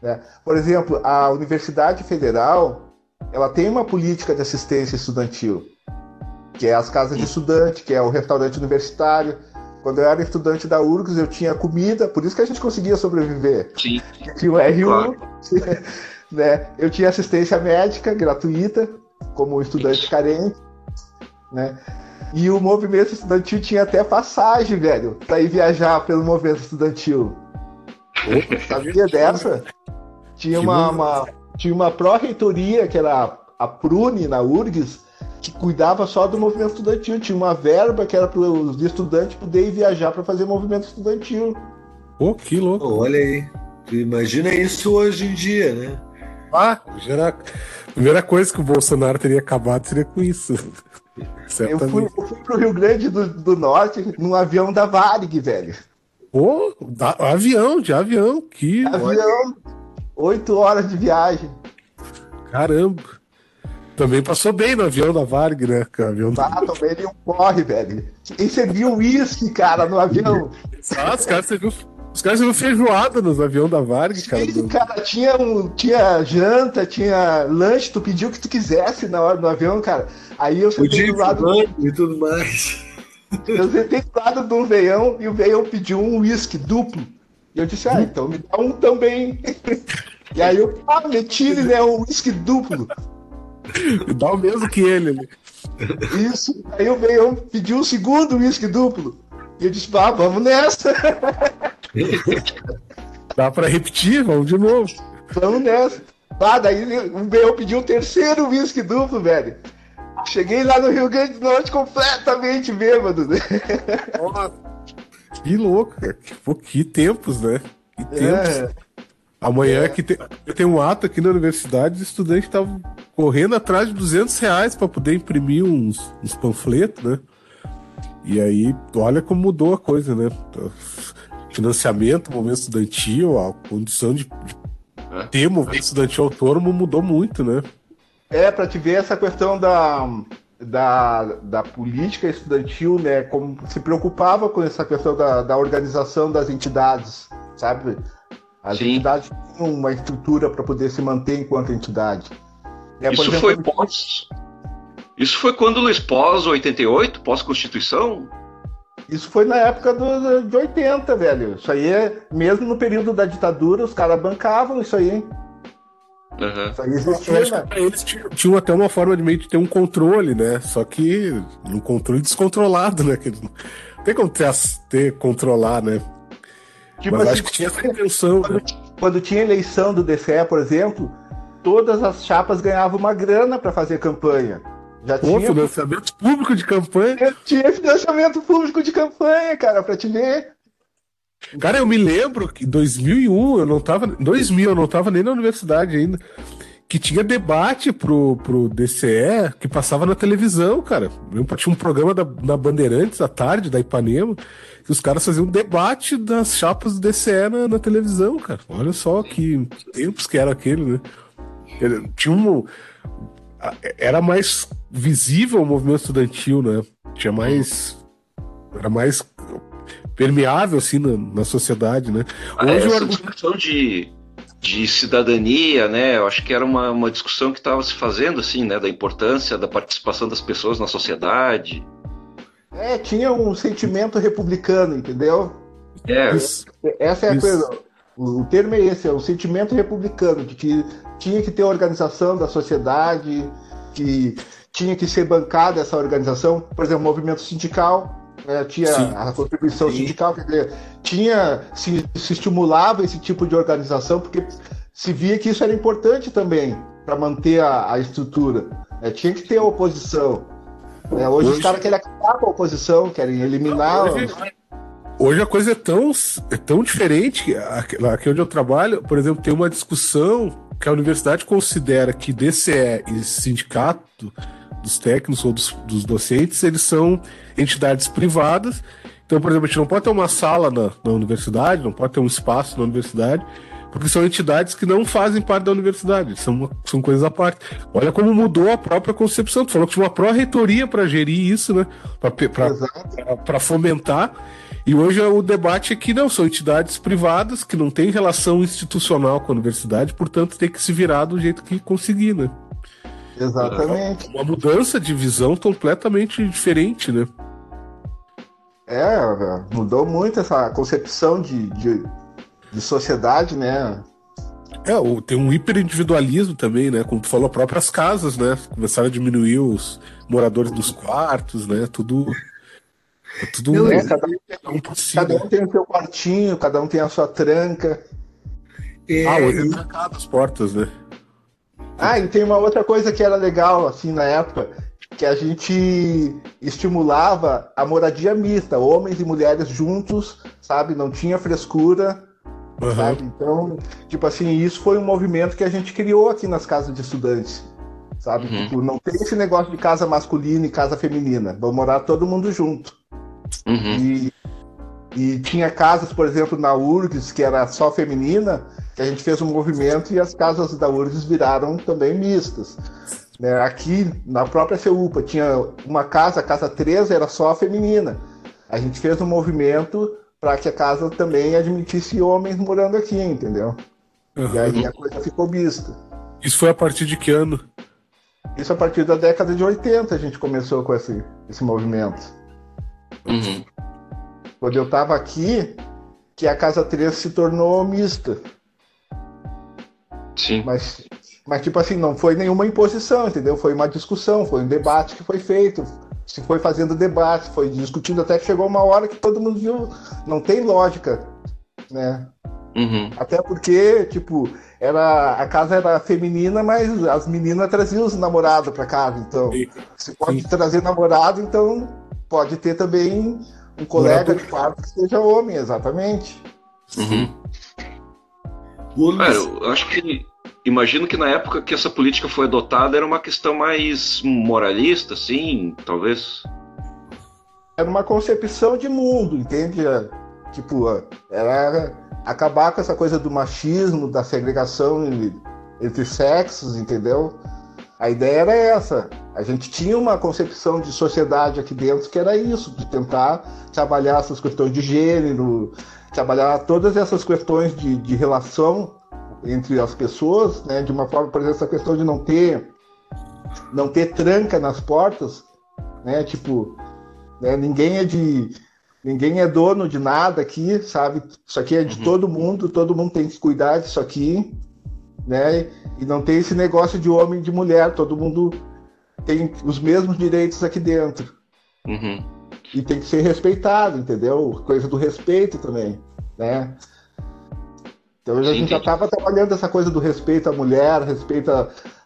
né? Por exemplo, a Universidade Federal ela tem uma política de assistência estudantil, que é as casas de estudante, que é o restaurante universitário. Quando eu era estudante da URGS, eu tinha comida, por isso que a gente conseguia sobreviver. Sim, Tinha o RU, Claro. *laughs* né? Eu tinha assistência médica gratuita, como estudante carente, né? E o movimento estudantil tinha até passagem, velho, pra ir viajar pelo movimento estudantil. Opa, sabia dessa? Tinha uma, uma- tinha uma pró-reitoria, que era a Prune, na URGS, que cuidava só do movimento estudantil. Tinha uma verba que era para os estudantes poderem viajar para fazer movimento estudantil. Pô, que louco. Pô, olha aí. Imagina isso hoje em dia, né? Ah, a primeira coisa que o Bolsonaro teria acabado seria com isso. *laughs* Eu fui, eu fui pro Rio Grande do, do Norte num avião da Varig, velho. Pô, da- avião, de avião. Que Avião, oito horas de viagem. caramba. Também passou bem no avião da Varg, né? Avião da... Tá, também ele um corre, velho. E servia uísque, cara, no avião. Ah, os caras os caras serviram feijoada nos aviões da Varg, cara. Sim, cara, tinha, um, tinha janta, tinha lanche, tu pediu o que tu quisesse na hora do avião, cara. Aí eu sentei do lado, e tudo mais. eu sentei do lado de um veião e o veião pediu um uísque duplo. E eu disse, ah, então me dá um também. *laughs* E aí eu, ah, meti, né, um uísque duplo. *laughs* Dá o mesmo que ele ali. Isso. Aí o Meião pediu um segundo uísque duplo. E eu disse, ah, vamos nessa. *laughs* Dá pra repetir, vamos de novo. Vamos nessa. Ah, daí o Meião pediu um terceiro uísque duplo, velho. Cheguei lá no Rio Grande do Norte completamente bêbado, né? Que louco, cara. Que, pô, que tempos, né? Que tempos. É. Amanhã que tem, tem um ato aqui na universidade, os estudantes estavam correndo atrás de 200 reais para poder imprimir uns, uns panfletos, né? E aí, olha como mudou a coisa, né? Financiamento, movimento estudantil, a condição de, de É. ter movimento estudantil autônomo mudou muito, né? É, pra te ver essa questão da, da, da política estudantil, né? Como se preocupava com essa questão da, da organização das entidades, sabe? As Sim. entidades tinham uma estrutura para poder se manter enquanto entidade. É, Isso exemplo, foi pós. Isso foi quando Luiz pós 88, pós-constituição? Isso foi na época do, de 80, velho. Isso aí é, mesmo no período da ditadura, os caras bancavam isso aí. Aham. Isso aí Eu existia, acho né? eles tinham, até uma forma de meio de ter um controle, né? Só que um controle descontrolado, né? Que não tem como ter, ter controlar, né? Tipo Mas assim, acho que tinha essa intenção, né? quando tinha eleição do DCE, por exemplo, todas as chapas ganhavam uma grana para fazer campanha. Já Pô, tinha, financiamento público de campanha. tinha financiamento público de campanha, cara, pra te ver. Cara, eu me lembro que em 2001 eu não tava. Em 2000 eu não tava nem na universidade ainda. Que tinha debate pro, pro DCE que passava na televisão, cara. Eu tinha um programa da, na Bandeirantes à tarde, da Ipanema, que os caras faziam um debate das chapas do DCE na, na televisão, cara. Olha só que tempos que era aquele, né? Ele- tinha um. a- Era mais visível o movimento estudantil, né? Tinha mais. Era mais permeável, assim, na, na sociedade, né? Ah, Hoje o essa discussão de, de cidadania, né? Eu acho que era uma, uma discussão que estava se fazendo, assim, né? Da importância da participação das pessoas na sociedade. É, tinha um sentimento republicano, entendeu? É, Isso. Essa é a Isso. coisa. O, termo é esse, é o sentimento republicano, de que tinha que ter organização da sociedade, que tinha que ser bancada essa organização, por exemplo, o movimento sindical, né, tinha Sim. a contribuição Sim. sindical, quer dizer, tinha, se, se estimulava esse tipo de organização, porque se via que isso era importante também para manter a, a estrutura. né, tinha que ter a oposição. Né, hoje, os Hoje- caras querem acabar com a oposição, querem eliminar. Hoje, hoje a coisa é tão, é tão diferente. que Aqui, aqui onde eu trabalho, por exemplo, tem uma discussão que a universidade considera que DCE e sindicato dos técnicos ou dos, dos docentes, eles são entidades privadas. Então, por exemplo, a gente não pode ter uma sala na, na universidade, não pode ter um espaço na universidade, porque são entidades que não fazem parte da universidade, são, uma- são coisas à parte. Olha como mudou a própria concepção. Tu falou que tinha uma pró-reitoria para gerir isso, né? Para fomentar. E hoje o debate é que não, são entidades privadas que não têm relação institucional com a universidade, portanto tem que se virar do jeito que conseguir, né? Exatamente. Uma mudança de visão completamente diferente, né? É, mudou muito essa concepção de, de, de sociedade, né? É, tem um hiperindividualismo também, né? Como tu falou, próprias casas, né? Começaram a diminuir os moradores dos quartos, né? Tudo. é Tudo Não, É, cada, um si, cada um tem o seu quartinho, cada um tem a sua tranca. É, Ah, hoje é trancado as portas, né? Ah, e tem uma outra coisa que era legal, assim, na época, que a gente estimulava a moradia mista, homens e mulheres juntos, sabe? Não tinha frescura, Aham. sabe? Então, tipo assim, isso foi um movimento que a gente criou aqui nas casas de estudantes, sabe? Uhum. Tipo, não tem esse negócio de casa masculina e casa feminina, vão morar todo mundo junto. uhum. E, e tinha casas, por exemplo, na URGS, que era só feminina, que a gente fez um movimento e as casas da URGS viraram também mistas. Né? Aqui, na própria CEUPA, tinha uma casa, a casa 3 era só feminina. A gente fez um movimento para que a casa também admitisse homens morando aqui, entendeu? E Aham. aí a coisa ficou mista. Isso foi a partir de que ano? Isso a partir da década de 80 a gente começou com esse, esse movimento. Uhum. quando eu estava aqui, que a Casa 3 se tornou mista. Sim. Mas, Mas, tipo assim, não foi nenhuma imposição, entendeu? Foi uma discussão, foi um debate que foi feito. Se foi fazendo debate, foi discutindo até que chegou uma hora que todo mundo viu. Não tem lógica, né? Uhum. Até porque, tipo, era, a casa era feminina, mas as meninas traziam os namorados pra casa. Então, se pode Sim. trazer namorado, então pode ter também um colega de quarto que seja homem, exatamente. Uhum. Cara, eu acho que. Imagino que na época que essa política foi adotada era uma questão mais moralista, assim, talvez. Era uma concepção de mundo, entende? Tipo, era acabar com essa coisa do machismo, da segregação entre sexos, entendeu? A ideia era essa. A gente tinha uma concepção de sociedade aqui dentro que era isso, de tentar trabalhar essas questões de gênero, trabalhar todas essas questões de, de relação entre as pessoas, né? De uma forma, por exemplo, essa questão de não ter não ter tranca nas portas, né? Tipo, né? ninguém é de ninguém é dono de nada aqui, sabe? Isso aqui é de Uhum. todo mundo, todo mundo tem que cuidar disso aqui, né? E não tem esse negócio de homem e de mulher, todo mundo tem os mesmos direitos aqui dentro Uhum. e tem que ser respeitado, entendeu? Coisa do respeito também, né? Então a gente já estava trabalhando essa coisa do respeito à mulher, respeito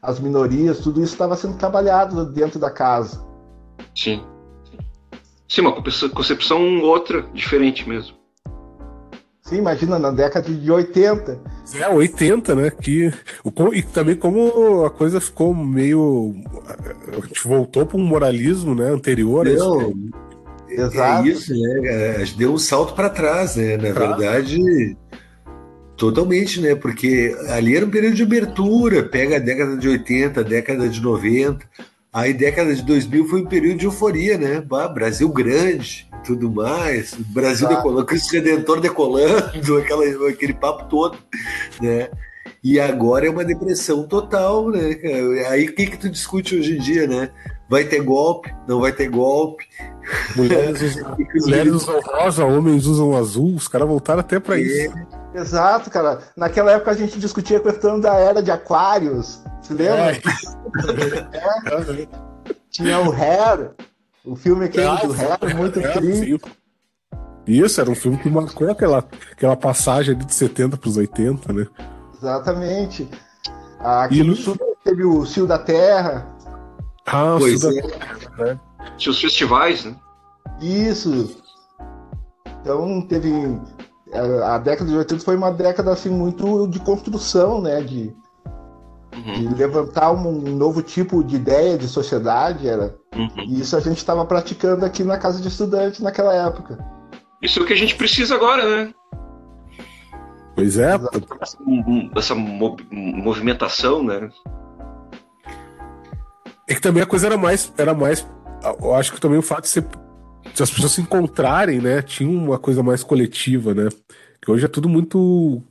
às minorias, tudo isso estava sendo trabalhado dentro da casa. Sim. Sim, uma concepção- outra, diferente mesmo. Sim, imagina na década de 80, É, 80, né? Que, e também como a coisa ficou meio. A gente voltou para um moralismo né, anterior. a isso, Não, né? Exato. É isso, né? A gente deu um salto para trás, né? Na Pra- verdade, totalmente, né? Porque ali era um período de abertura, pega a década de 80, a década de 90, aí década de 2000 foi um período de euforia, né? Bah, Brasil grande, tudo mais, Brasil Exato. decolando, Cristo Redentor decolando, *laughs* aquela, aquele papo todo, né? E agora é uma depressão total, né? Aí o que que tu discute hoje em dia, né? Vai ter golpe? Não vai ter golpe? Mulheres usam, *laughs* mulheres usam rosa, homens usam azul. Os caras voltaram até para isso. Exato, cara. Naquela época a gente discutia a questão da era de aquários. Se lembra? *laughs* É. Tinha o Hair, o filme aquele Ah, do Hair, muito É. Isso, era um filme que marcou aquela, aquela passagem ali de 70 para os 80, né? Exatamente. Aqui E no sul teve o Cio da Terra. Ah, Pois Suda- é. Tinha os festivais, né? Isso. Então teve. A década de 80 foi uma década assim muito de construção, né? De, Uhum. de levantar um novo tipo de ideia de sociedade. Era. Uhum. E isso a gente estava praticando aqui na casa de estudante naquela época. Isso é o que a gente precisa agora, né? Pois é, Essa, essa mo- movimentação, né? É que também a coisa era mais. Era mais. Eu acho que também o fato de, ser, de as pessoas se encontrarem, né? Tinha uma coisa mais coletiva, né? Que hoje é tudo muito.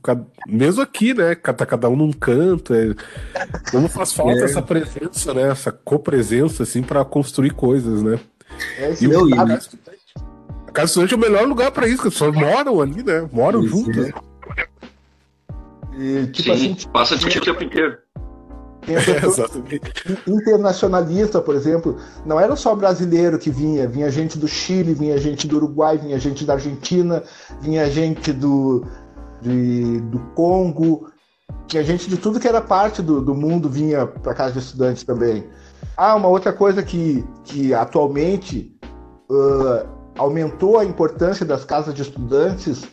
Mesmo aqui, né? Tá cada um num canto. É... Como faz falta É. essa presença, né? Essa copresença, assim, pra construir coisas, né? É E o Não, e- estado- A casa estudante é o melhor lugar pra isso, que as pessoas moram ali, né? Moram Pois juntas. é. e, tipo Sim, assim, passa discutindo o tempo inteiro. É, internacionalista, por exemplo, não era só brasileiro que vinha, vinha gente do Chile, vinha gente do Uruguai, vinha gente da Argentina, vinha gente do, de- do Congo, tinha gente de tudo que era parte do, do mundo vinha para casa de estudantes também. Ah, uma outra coisa que, que atualmente ah, aumentou a importância das casas de estudantes,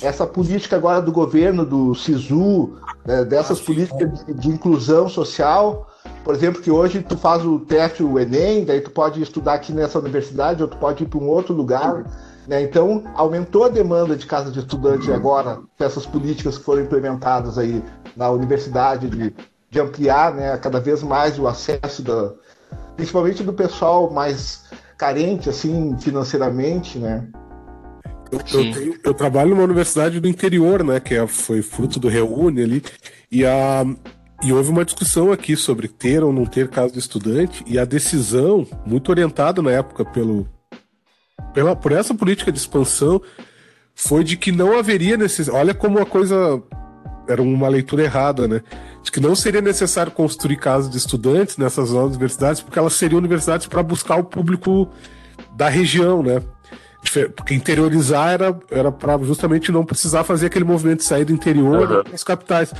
essa política agora do governo, do SISU, né, dessas políticas de, de inclusão social, por exemplo, que hoje tu faz o teste, o Enem, daí tu pode estudar aqui nessa universidade, ou tu pode ir para um outro lugar. Né? Então, aumentou a demanda de casa de estudante agora, com essas políticas que foram implementadas aí na universidade, de, de ampliar né, cada vez mais o acesso, da, principalmente do pessoal mais carente, assim, financeiramente, né? Eu, eu tenho- eu trabalho numa universidade do interior, né? Que é- foi fruto do Reúne ali. E, a, e houve uma discussão aqui sobre ter ou não ter casa de estudante. E a decisão, muito orientada na época pelo, pela, por essa política de expansão, foi de que não haveria necessidade. Olha como a coisa era uma leitura errada, né? De que não seria necessário construir casas de estudantes nessas novas universidades, porque elas seriam universidades para buscar o público da região, né? Porque interiorizar era, era para justamente não precisar fazer aquele movimento de sair do interior uhum. para as capitais.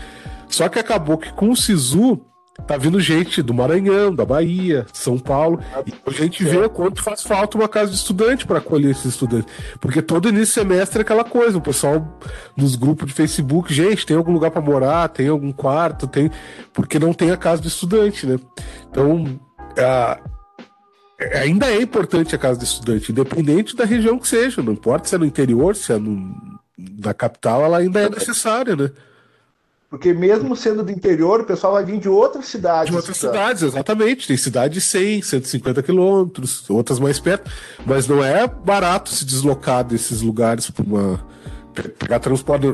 Só que acabou que com o SISU tá vindo gente do Maranhão, da Bahia, São Paulo, e a gente vê quanto faz falta uma casa de estudante para acolher esses estudantes. Porque todo início de semestre é aquela coisa, o pessoal nos grupos de Facebook, gente, tem algum lugar para morar, tem algum quarto, tem. Porque não tem a casa de estudante, né? Então, a... ainda é importante a casa de estudante, independente da região que seja, não importa se é no interior, se é no... na capital, ela ainda é necessária, né? Porque mesmo sendo do interior, o pessoal vai vir de outras cidades. De outras cidades, exatamente. Tem cidade de 100, 150 quilômetros, outras mais perto. Mas não é barato se deslocar desses lugares para uma. Pegar transporte.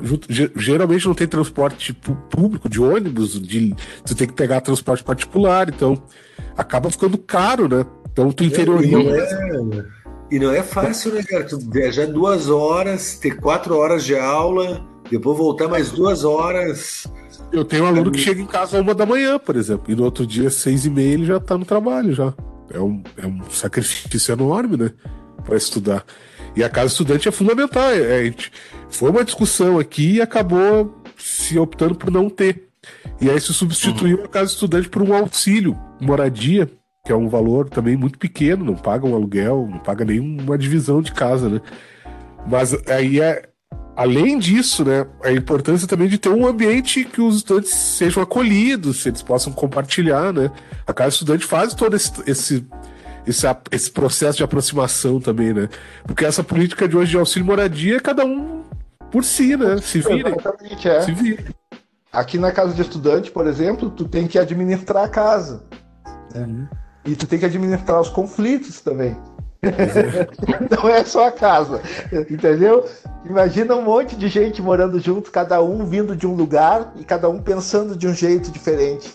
Geralmente não tem transporte público, de ônibus, de, você tem que pegar transporte particular, então acaba ficando caro, né? Então tu interior. E não é, e não é fácil, né, cara? Tu viajar duas horas, ter quatro horas de aula depois voltar mais duas horas. Eu tenho um aluno que chega em casa uma da manhã, por exemplo, e no outro dia, seis e meia, ele já está no trabalho já. É um, é um sacrifício enorme, né? Para estudar. E a casa estudante é fundamental. É, é, foi uma discussão aqui e acabou se optando por não ter. E aí se substituiu uhum. a casa estudante por um auxílio, moradia, que é um valor também muito pequeno, não paga um aluguel, não paga nenhuma divisão de casa, né? Mas aí é, Além disso, né, a importância também de ter um ambiente que os estudantes sejam acolhidos, eles possam compartilhar, né? A Casa Estudante faz todo esse, esse, esse, esse processo de aproximação também, né? Porque essa política de hoje de auxílio moradia é cada um por si, né? Se vira. Exatamente, é. Se vira. Aqui na casa de estudante, por exemplo, tu tem que administrar a casa. Né? Uhum. E tu tem que administrar os conflitos também. *laughs* não é só a casa, entendeu? Imagina um monte de gente morando junto, cada um vindo de um lugar e cada um pensando de um jeito diferente,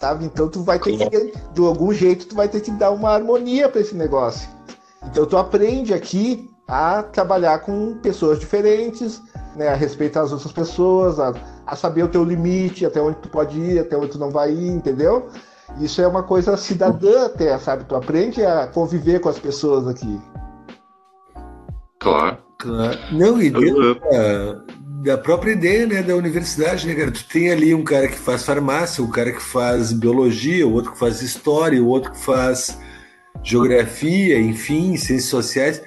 sabe? Então tu vai ter que, de algum jeito, tu vai ter que dar uma harmonia para esse negócio. Então tu aprende aqui a trabalhar com pessoas diferentes, né, a respeitar as outras pessoas, a, a saber o teu limite, até onde tu pode ir, até onde tu não vai ir, entendeu? Isso é uma coisa cidadã até, sabe? Tu aprende a conviver com as pessoas aqui. Claro. claro. Não, e dentro da, da, própria ideia né, da universidade, né, cara? Tu tem ali um cara que faz farmácia, um cara que faz biologia, o outro que faz história, o outro que faz geografia, enfim, ciências sociais.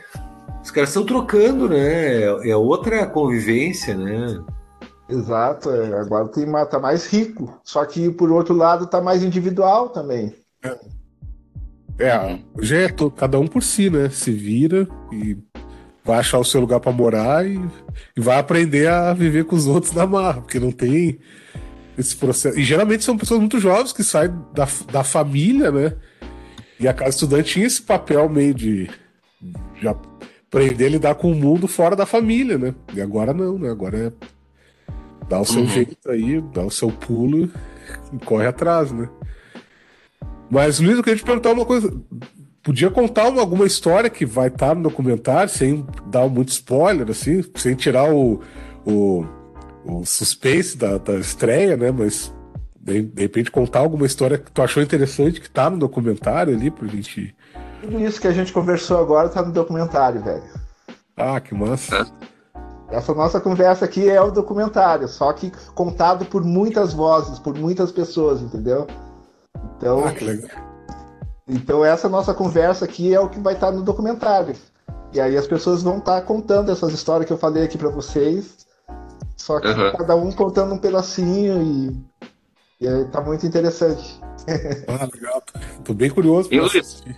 Os caras estão trocando, né? É, é outra convivência, né? Exato, é. agora tem, tá mais rico. Só que por outro lado tá mais individual também. É, é já é todo, cada um por si, né? Se vira e vai achar o seu lugar para morar e, e, vai aprender a viver com os outros na marra, porque não tem esse processo. E geralmente são pessoas muito jovens que saem da, da família, né? E a casa estudante tinha esse papel meio de, de aprender a lidar com o mundo fora da família, né? E agora não, né? Agora é Dá o seu uhum. jeito aí, dá o seu pulo e corre atrás, né? Mas, Luiz, eu queria te perguntar uma coisa. Podia contar uma, alguma história que vai estar no documentário, sem dar muito spoiler, assim, sem tirar o, o, o suspense da, da estreia, né? Mas de, de, repente contar alguma história que tu achou interessante que tá no documentário ali pra gente. Tudo isso que a gente conversou agora tá no documentário, velho. Ah, que massa. É. Essa nossa conversa aqui é o documentário, só que contado por muitas vozes, por muitas pessoas, entendeu? Então, ah, que legal. então essa nossa conversa aqui é o que vai estar no documentário. E aí as pessoas vão estar contando essas histórias que eu falei aqui para vocês, só que uhum. cada um contando um pedacinho e, e tá muito interessante. *laughs* Ah, legal. Tô bem curioso. Eu, assistir.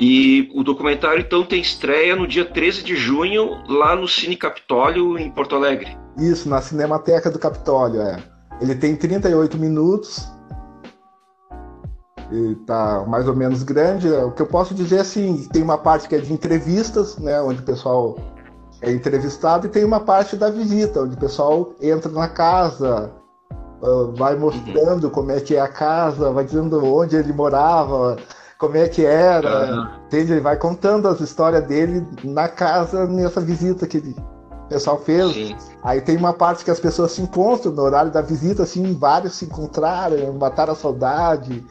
E o documentário, então, tem estreia no dia 13 de junho, lá no Cine Capitólio, em Porto Alegre. Isso, na Cinemateca do Capitólio, é. Ele tem 38 minutos. E tá mais ou menos grande. O que eu posso dizer assim, tem uma parte que é de entrevistas, né, onde o pessoal é entrevistado, e tem uma parte da visita, onde o pessoal entra na casa, ah, vai mostrando uhum. como é que é a casa, vai dizendo onde ele morava, como é que era, uhum. entende? Ele vai contando as histórias dele na casa, nessa visita que ele, pessoal fez. Sim. Aí tem uma parte que as pessoas se encontram no horário da visita, assim, vários se encontraram, mataram a saudade,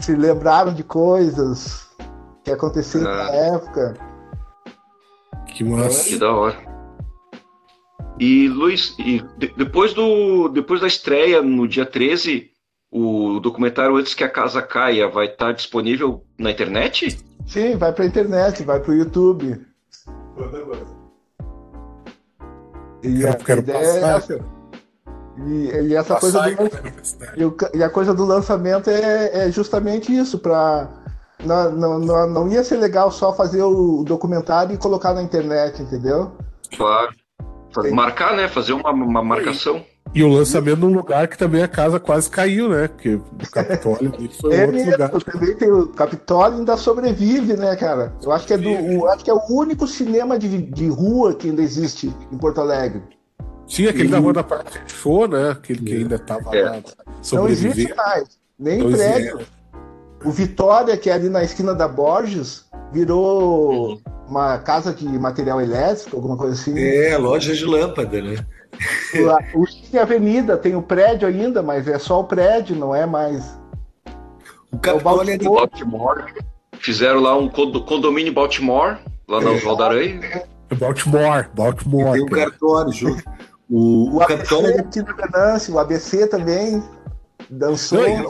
se lembraram de coisas que aconteceram Ah. na época. Que massa. Que da hora. E Luiz, e de- depois, do, depois da estreia no dia 13, o documentário Antes que a Casa Caia vai estar disponível na internet? Sim, vai pra internet, vai pro YouTube. E Eu a quero ideia passar. é essa. E, e essa coisa Passar do, na universidade. e, o e a coisa do lançamento é, é justamente isso, para não, não, não, não ia ser legal só fazer o documentário e colocar na internet, entendeu? Claro. Marcar, né? Fazer uma, uma marcação. E o lançamento num lugar que também a casa quase caiu, né? Porque o Capitólio ali foi É outro mesmo, lugar. também tem o Capitólio ainda sobrevive, né, cara? Eu acho que é do, o- acho que é o único cinema de, de rua que ainda existe em Porto Alegre. Tinha aquele da Rua da Parte Show, né? Aquele que ainda tava É. lá Não existe sobrevivendo. mais, nem Não existe. prédio. O Vitória, que é ali na esquina da Borges, virou uma casa de material elétrico, alguma coisa assim. É, loja de lâmpada, né? O, o Cine Avenida tem o prédio ainda, mas é só o prédio, não é mais. O Capitólio é de Baltimore. Baltimore. Fizeram lá um condo- condomínio Baltimore, lá na É. Oswaldo Aranha. Baltimore, Baltimore. tem um cara. cartório junto. O, O o Capitólio ABC é Venâncio, o ABC também dançou. Não,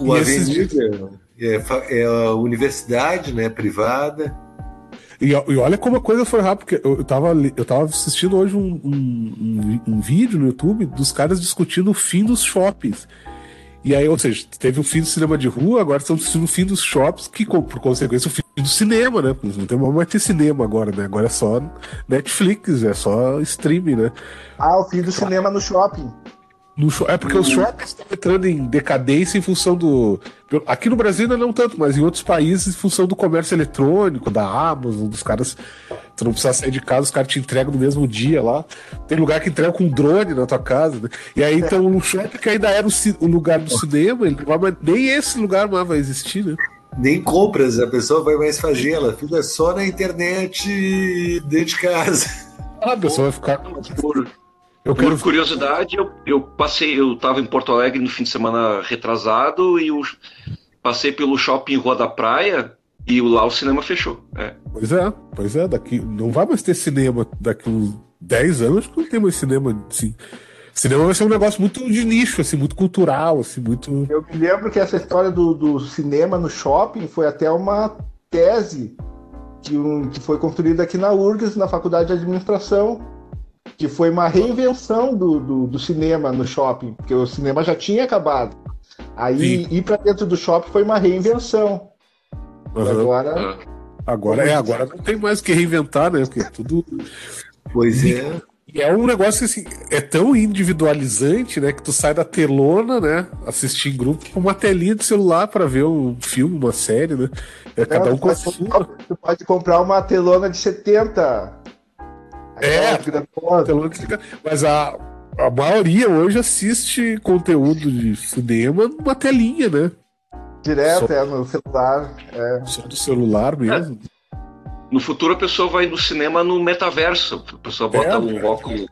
o E esses Avenida é, fa- é a universidade, né? Privada. E, e olha como a coisa foi rápida, porque eu, eu, tava, eu tava assistindo hoje um, um, um- um vídeo no YouTube dos caras discutindo o fim dos shoppings. E aí, ou seja, teve o fim do cinema de rua, agora estão discutindo o fim dos shops, que por consequência o fim do cinema, né? Não tem mais ter cinema agora, né? Agora é só Netflix, é só streaming, né? Ah, o fim do cinema no shopping. É porque os shoppings estão entrando em decadência em função do. Aqui no Brasil ainda não tanto, mas em outros países, em função do comércio eletrônico, da Amazon, dos caras. Tu não precisa sair de casa, os caras te entregam no mesmo dia lá. Tem lugar que entrega com drone na tua casa, né? E aí, então, o shopping que ainda era o, o lugar do cinema, ele mais- nem esse lugar mais vai existir, né? Nem compras, a pessoa vai mais fazer, ela fica só na internet dentro de casa. Ah, a pessoa vai ficar. Por, Eu por quero. curiosidade, eu, eu passei, eu tava em Porto Alegre no fim de semana retrasado e eu passei pelo shopping Rua da Praia e lá o cinema fechou. É. Pois é, pois é, daqui. Não vai mais ter cinema daqui uns 10 anos, que não tem mais cinema assim. Cinema vai ser um negócio muito de nicho, assim, muito cultural, assim, muito. Eu me lembro que essa história do, do cinema no shopping foi até uma tese que, um- que foi construída aqui na URGS, na Faculdade de Administração, que foi uma reinvenção do, do, do cinema no shopping, porque o cinema já tinha acabado. Aí ir para dentro do shopping foi uma reinvenção. Aham. agora Ah. Agora é, agora não tem mais o que reinventar, né? Porque tudo. Pois é. E é um negócio assim, é tão individualizante, né? Que tu sai da telona, né? Assistir em grupo com uma telinha de celular pra ver um filme, uma série, né? É cada um com a tu, pode, sua. tu pode comprar uma telona de 70. É. Fica- Mas a, a maioria hoje assiste conteúdo de cinema numa telinha, né? Direto, Só- é, no celular. É. Só do celular mesmo. No futuro a pessoa vai no cinema no metaverso. A pessoa bota É, um cara. óculos.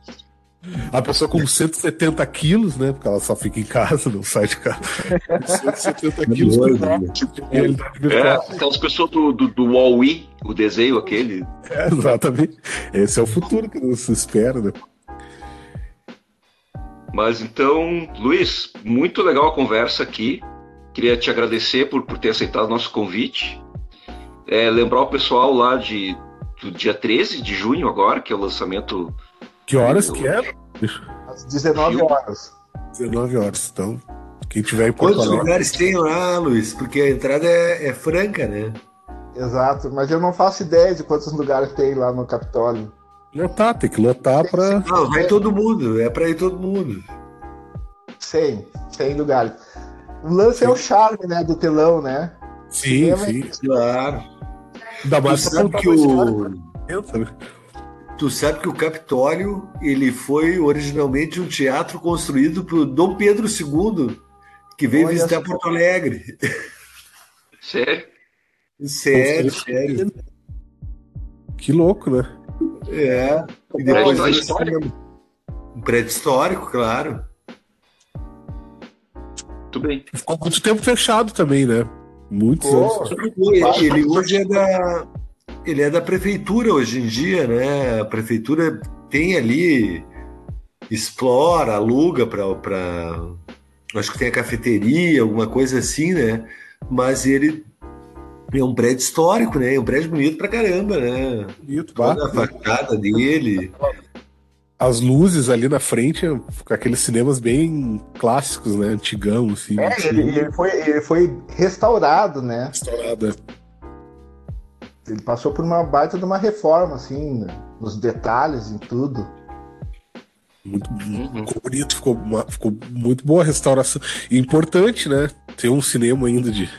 A pessoa com 170 quilos, né? Porque ela só fica em casa, não sai de casa. Com 170 quilos com doido, né? de realidade É, virtual. aquelas pessoas do, do, do Wall-E, o desenho aquele. É, exatamente. Esse é o futuro que nos espera, né? Mas então, Luiz, muito legal a conversa aqui. Queria te agradecer por, por ter aceitado o nosso convite. É, lembrar o pessoal lá de, do dia 13 de junho agora, que é o lançamento. Que horas que é? Às 19 horas. 19 horas. Então, quem tiver em Porto Quantos Alegre. lugares tem lá, Luiz? Porque a entrada é, é franca, né? Exato, mas eu não faço ideia de quantos lugares tem lá no Capitólio. Lotar, tem que lotar pra. Não, vai todo mundo, é pra ir todo mundo. 100, 100 lugares. O lance é o charme, né, do telão, né? Sim, Cinema- sim. Claro. Ainda mais pra contar que o, né? Tu sabe que o Capitólio ele foi originalmente um teatro construído por Dom Pedro II, que veio Olha visitar. Porto Alegre. Sério? Sério, sério. Que louco, né? É. E Prédio depois virou histórico. Um prédio histórico, claro. Muito bem. Ficou muito tempo fechado também, né? Muitos Pô, anos. Ele, ele hoje é da. Ele é da prefeitura hoje em dia, né? A prefeitura tem ali, explora, aluga para. Acho que tem a cafeteria, alguma coisa assim, né? Mas ele é um prédio histórico, né? É um prédio bonito pra caramba, né? Bonito. Toda a fachada dele. As luzes ali na frente, com aqueles cinemas bem clássicos, né? Antigão, assim. É, ele, ele foi, ele foi restaurado, né? Restaurada. Ele passou por uma baita de uma reforma, assim, né? nos detalhes, em tudo. Muito ficou bonito, ficou, uma- ficou muito boa a restauração. E importante, né? Ter um cinema ainda de,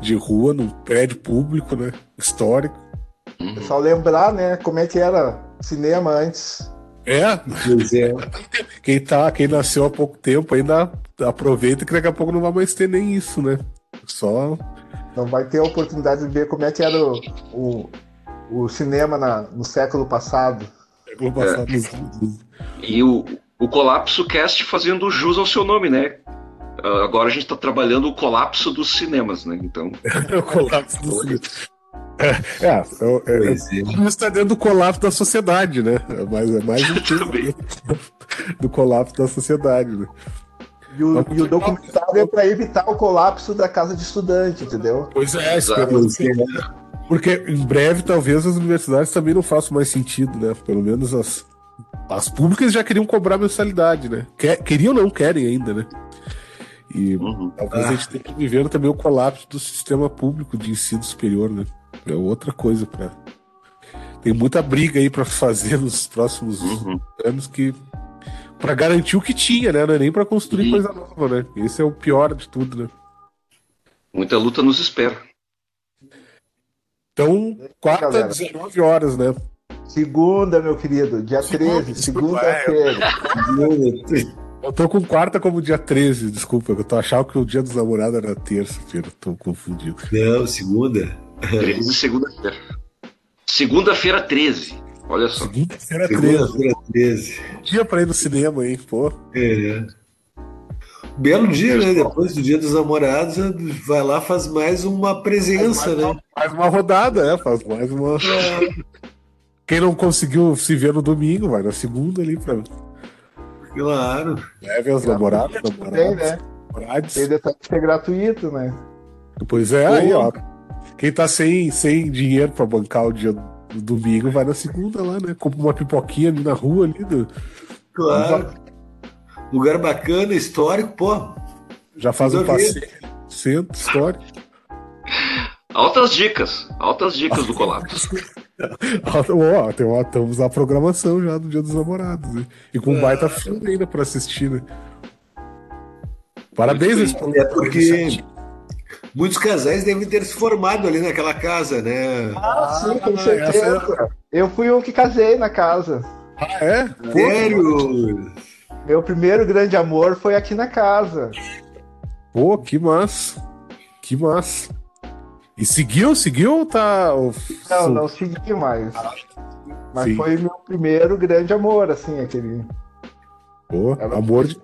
de rua, num prédio público, né? Histórico. Uhum. É só lembrar, né, como é que era cinema antes. É, Pois é. *laughs* quem tá, quem nasceu há pouco tempo ainda aproveita que daqui a pouco não vai mais ter nem isso, né? Só Não vai ter a oportunidade de ver como é que era o, o, o cinema na- no século passado. século passado. E o, o Colapso Cast fazendo jus ao seu nome, né? Ah, Agora a gente está trabalhando o colapso dos cinemas, né? Então, *laughs* o colapso do cinema. É, é, é, é, é. Isso está dentro do colapso da sociedade, né? É mais, é mais *laughs* um Também. do colapso da sociedade, né? E o, e o documentário é para evitar o colapso da casa de estudante, entendeu? Pois é, Exato. Porque em breve talvez as universidades também não façam mais sentido, né? Pelo menos as, as públicas já queriam cobrar mensalidade, né? Quer, queriam não querem ainda, né? E uhum. talvez Ah. a gente tenha que viver também o colapso do sistema público de ensino superior, né? É outra coisa para tem muita briga aí para fazer *laughs* nos próximos Uhum. anos que para garantir o que tinha, né? Não é nem para construir Sim. coisa nova, né? Esse é o pior de tudo, né? muita luta nos espera. Então, quarta, galera. 19 horas, né? Segunda, meu querido, dia Segunda, 13, desculpa, segunda-feira. Eu tô com quarta como dia 13, desculpa, eu tô achando que o dia dos namorados era terça-feira, tô confundido. Não, segunda. 13 segunda-feira. Segunda-feira 13. Olha só. Segunda-feira 13, Segunda-feira 13. dia pra ir no cinema, hein, pô. É. Belo dia, né? Depois do dia dos namorados, vai lá, faz mais uma presença, né? Faz uma rodada, é, faz mais uma. Quem não conseguiu se ver no domingo, vai na segunda ali pra Claro. leve as namoradas, Tem, namoradas, né? namorados. Tem detalhe de ser gratuito, né? Pois é, aí, ó. Quem tá sem, sem dinheiro pra bancar o dia do domingo, vai na segunda lá, né? Compra uma pipoquinha ali na rua ali, do- Claro. Lugar bacana, histórico, pô. já faz um Tudo passeio, centro, história. Altas dicas. Altas dicas do colapso. *laughs* Ó, tem uma, estamos na programação já do Dia dos Namorados, né? E com um baita filme ainda pra assistir, né? Parabéns. É porque muitos casais devem ter se formado ali naquela casa, né? Ah, sim, com essa certeza. Eu fui o que casei na casa. Ah, é? Sério? Meu primeiro grande amor foi aqui na casa. Pô, que massa. Que massa. E seguiu, seguiu ou tá. Não, não segui mais. Mas Sim. foi meu primeiro grande amor, assim, aquele. Pô, Ela- amor de.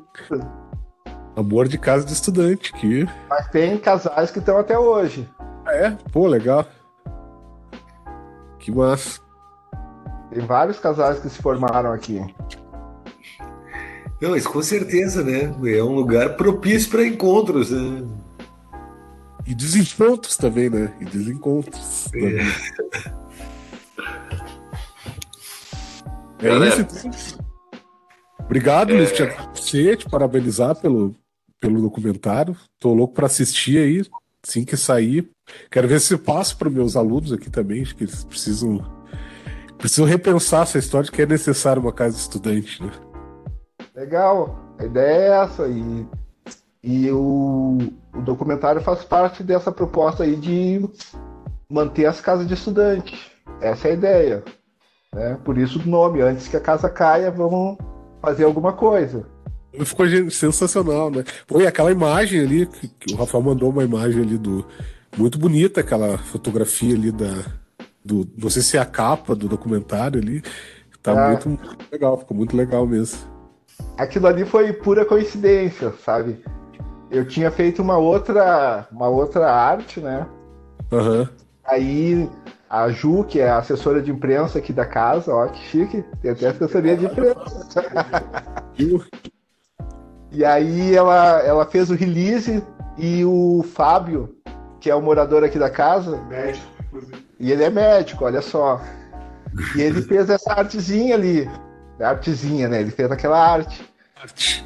Amor de casa de estudante, que. Mas tem casais que estão até hoje. Ah, é? Pô, legal. Que massa. Tem vários casais que se formaram aqui. Não, isso com certeza, né? É um lugar propício para encontros, né? E desencontros também, né? E desencontros. É. *laughs* É Galera. isso, então. Obrigado, Luiz. Te agradecer, te parabenizar pelo, pelo documentário. Tô louco para assistir aí, assim que sair. Quero ver se passo para meus alunos aqui também. Acho que eles precisam, precisam repensar essa história de que é necessário uma casa estudante, né? Legal, a ideia é essa. E, e o, o documentário faz parte dessa proposta aí de manter as casas de estudante. Essa é a ideia. Né? Por isso o nome, antes que a casa caia, vamos fazer alguma coisa. Ficou sensacional, né? Pô, e aquela imagem ali, que, que o Rafael mandou uma imagem ali do. Muito bonita aquela fotografia ali da, do. Não sei se é a capa do documentário ali. Tá Ah. muito, muito legal, ficou muito legal mesmo. Aquilo ali foi pura coincidência, sabe? Eu tinha feito uma outra, uma outra arte, né? Aham. Aí a Ju, que é a assessora de imprensa aqui da casa, ó, que chique, tem até assessoria de imprensa. E aí ela, ela fez o release e o Fábio, que é o morador aqui da casa, e ele é médico, olha só. E ele fez essa artezinha ali. Artezinha, né? Ele fez aquela arte.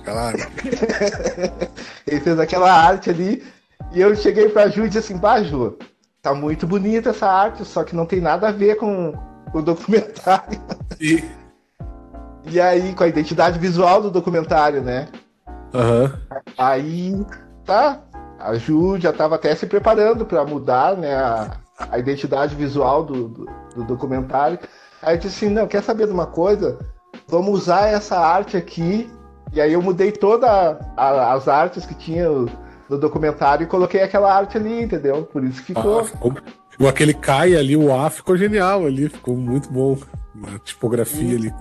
Claro. *laughs* Ele fez aquela arte ali. E eu cheguei pra Ju e disse assim, bah, Ju, tá muito bonita essa arte, só que não tem nada a ver com o documentário. E- E aí, com a identidade visual do documentário, né? Aham. Aí, tá. A Ju já tava até se preparando pra mudar, né, a, a identidade visual do, do, do documentário. Aí eu disse assim, não, quer saber de uma coisa? Vamos usar essa arte aqui. E aí eu mudei todas as artes que tinha no documentário e coloquei aquela arte ali, entendeu? Por isso ficou. Ah, ficou... O aquele cai ali, o A ficou genial ali, ficou muito bom. A tipografia ali.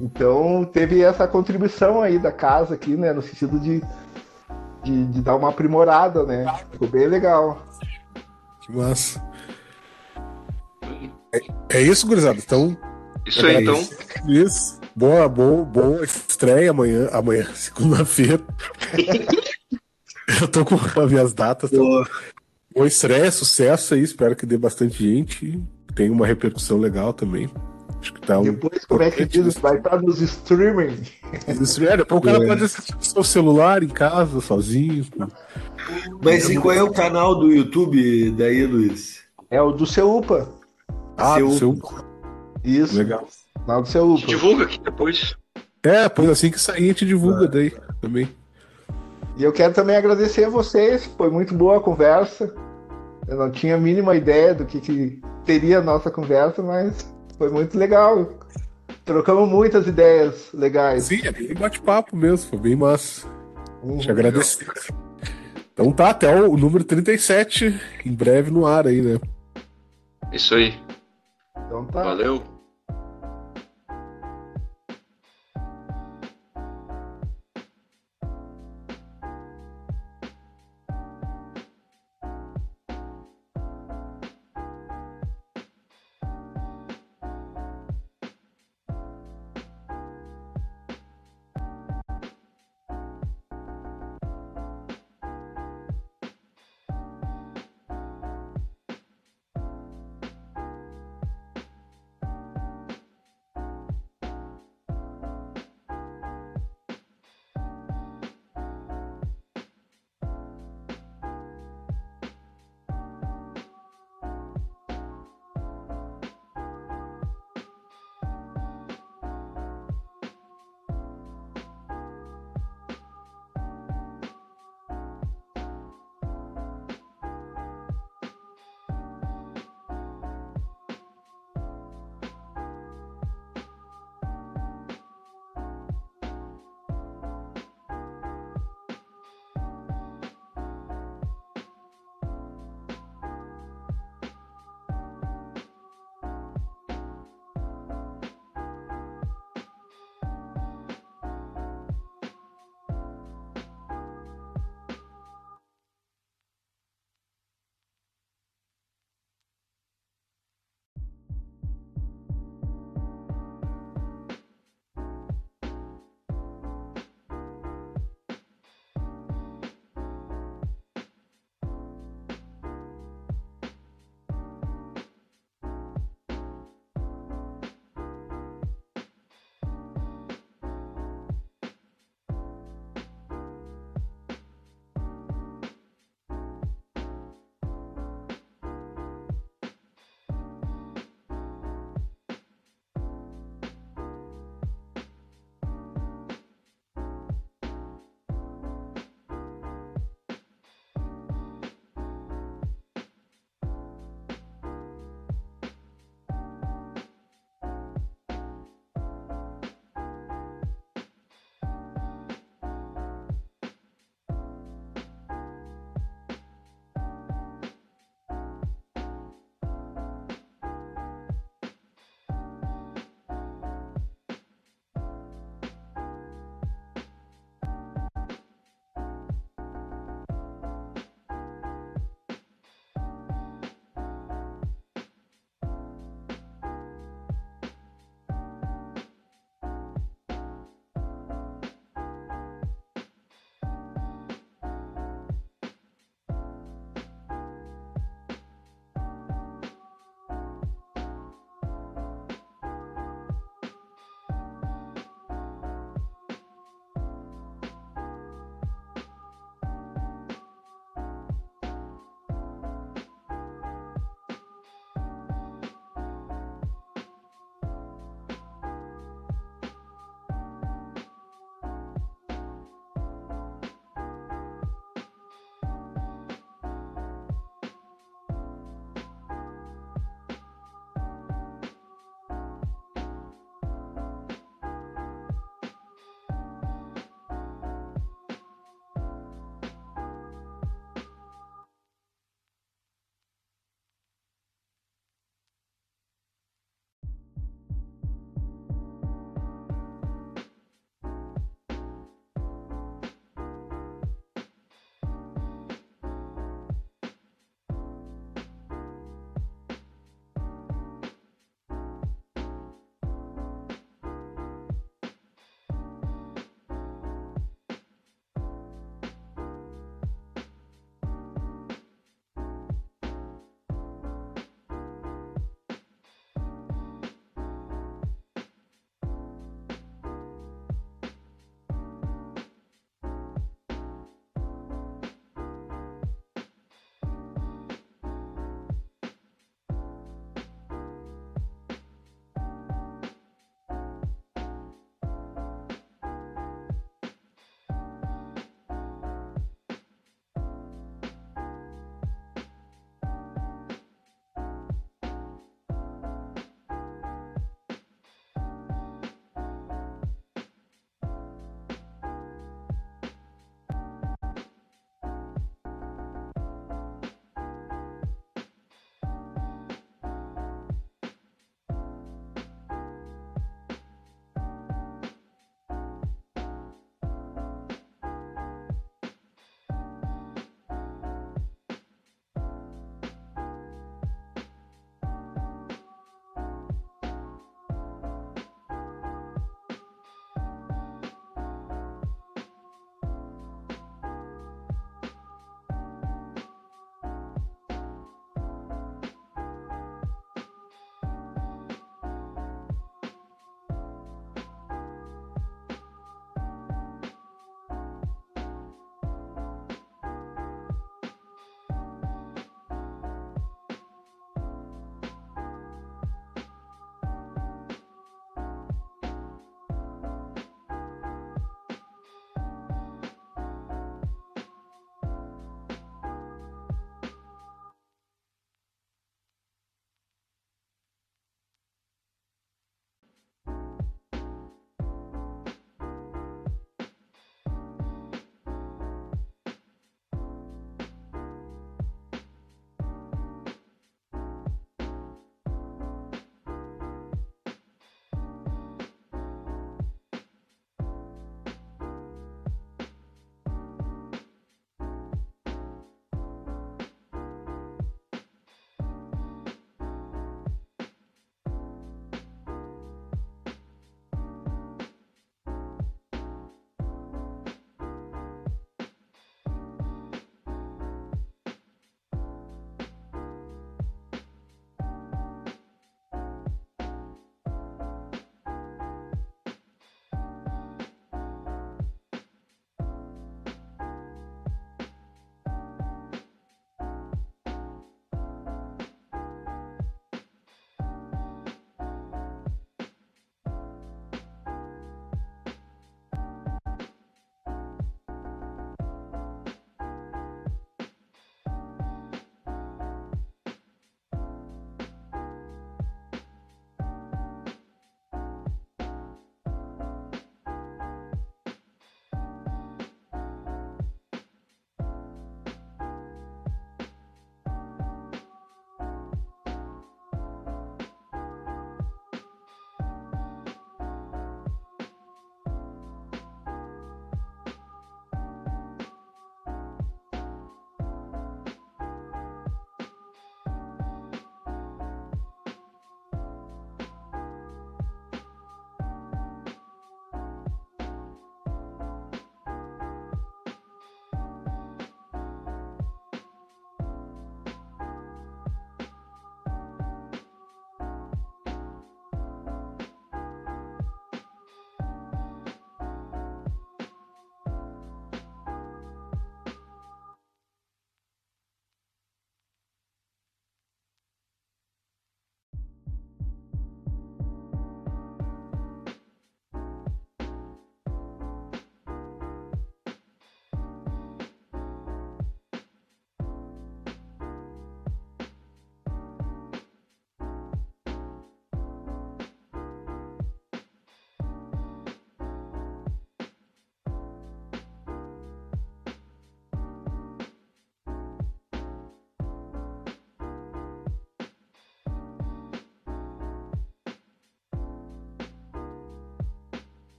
Então teve essa contribuição aí da casa aqui, né? No sentido de, de, de dar uma aprimorada, né? Ficou bem legal. Que massa. É, é isso, gurizada. Então, Isso aí, então. Isso. Boa, boa, boa estreia amanhã, amanhã, *laughs* segunda-feira. Eu tô com as minhas datas. Então, Boa. boa estreia, sucesso aí. Espero que dê bastante gente. Tenha uma repercussão legal também. Acho que tá um. Depois, como é que diz? Vai estar nos streaming. É, depois o cara É. pode assistir no seu celular em casa, sozinho. Mas e qual é o canal do YouTube daí, Luiz? É o do Ceupa. Ah, Seu- do seu. Isso. Legal. Canal do Ceupa. Divulga aqui depois. É, pois assim que sair a gente divulga daí também. E eu quero também agradecer a vocês. Foi muito boa a conversa. Eu não tinha a mínima ideia do que, que teria a nossa conversa, mas foi muito legal. Trocamos muitas ideias legais. Sim, é bem bate-papo mesmo, foi bem massa. Uhum. Te agradecer. Então tá, até o número 37, em breve no ar aí, né? Isso aí. Então tá. Valeu.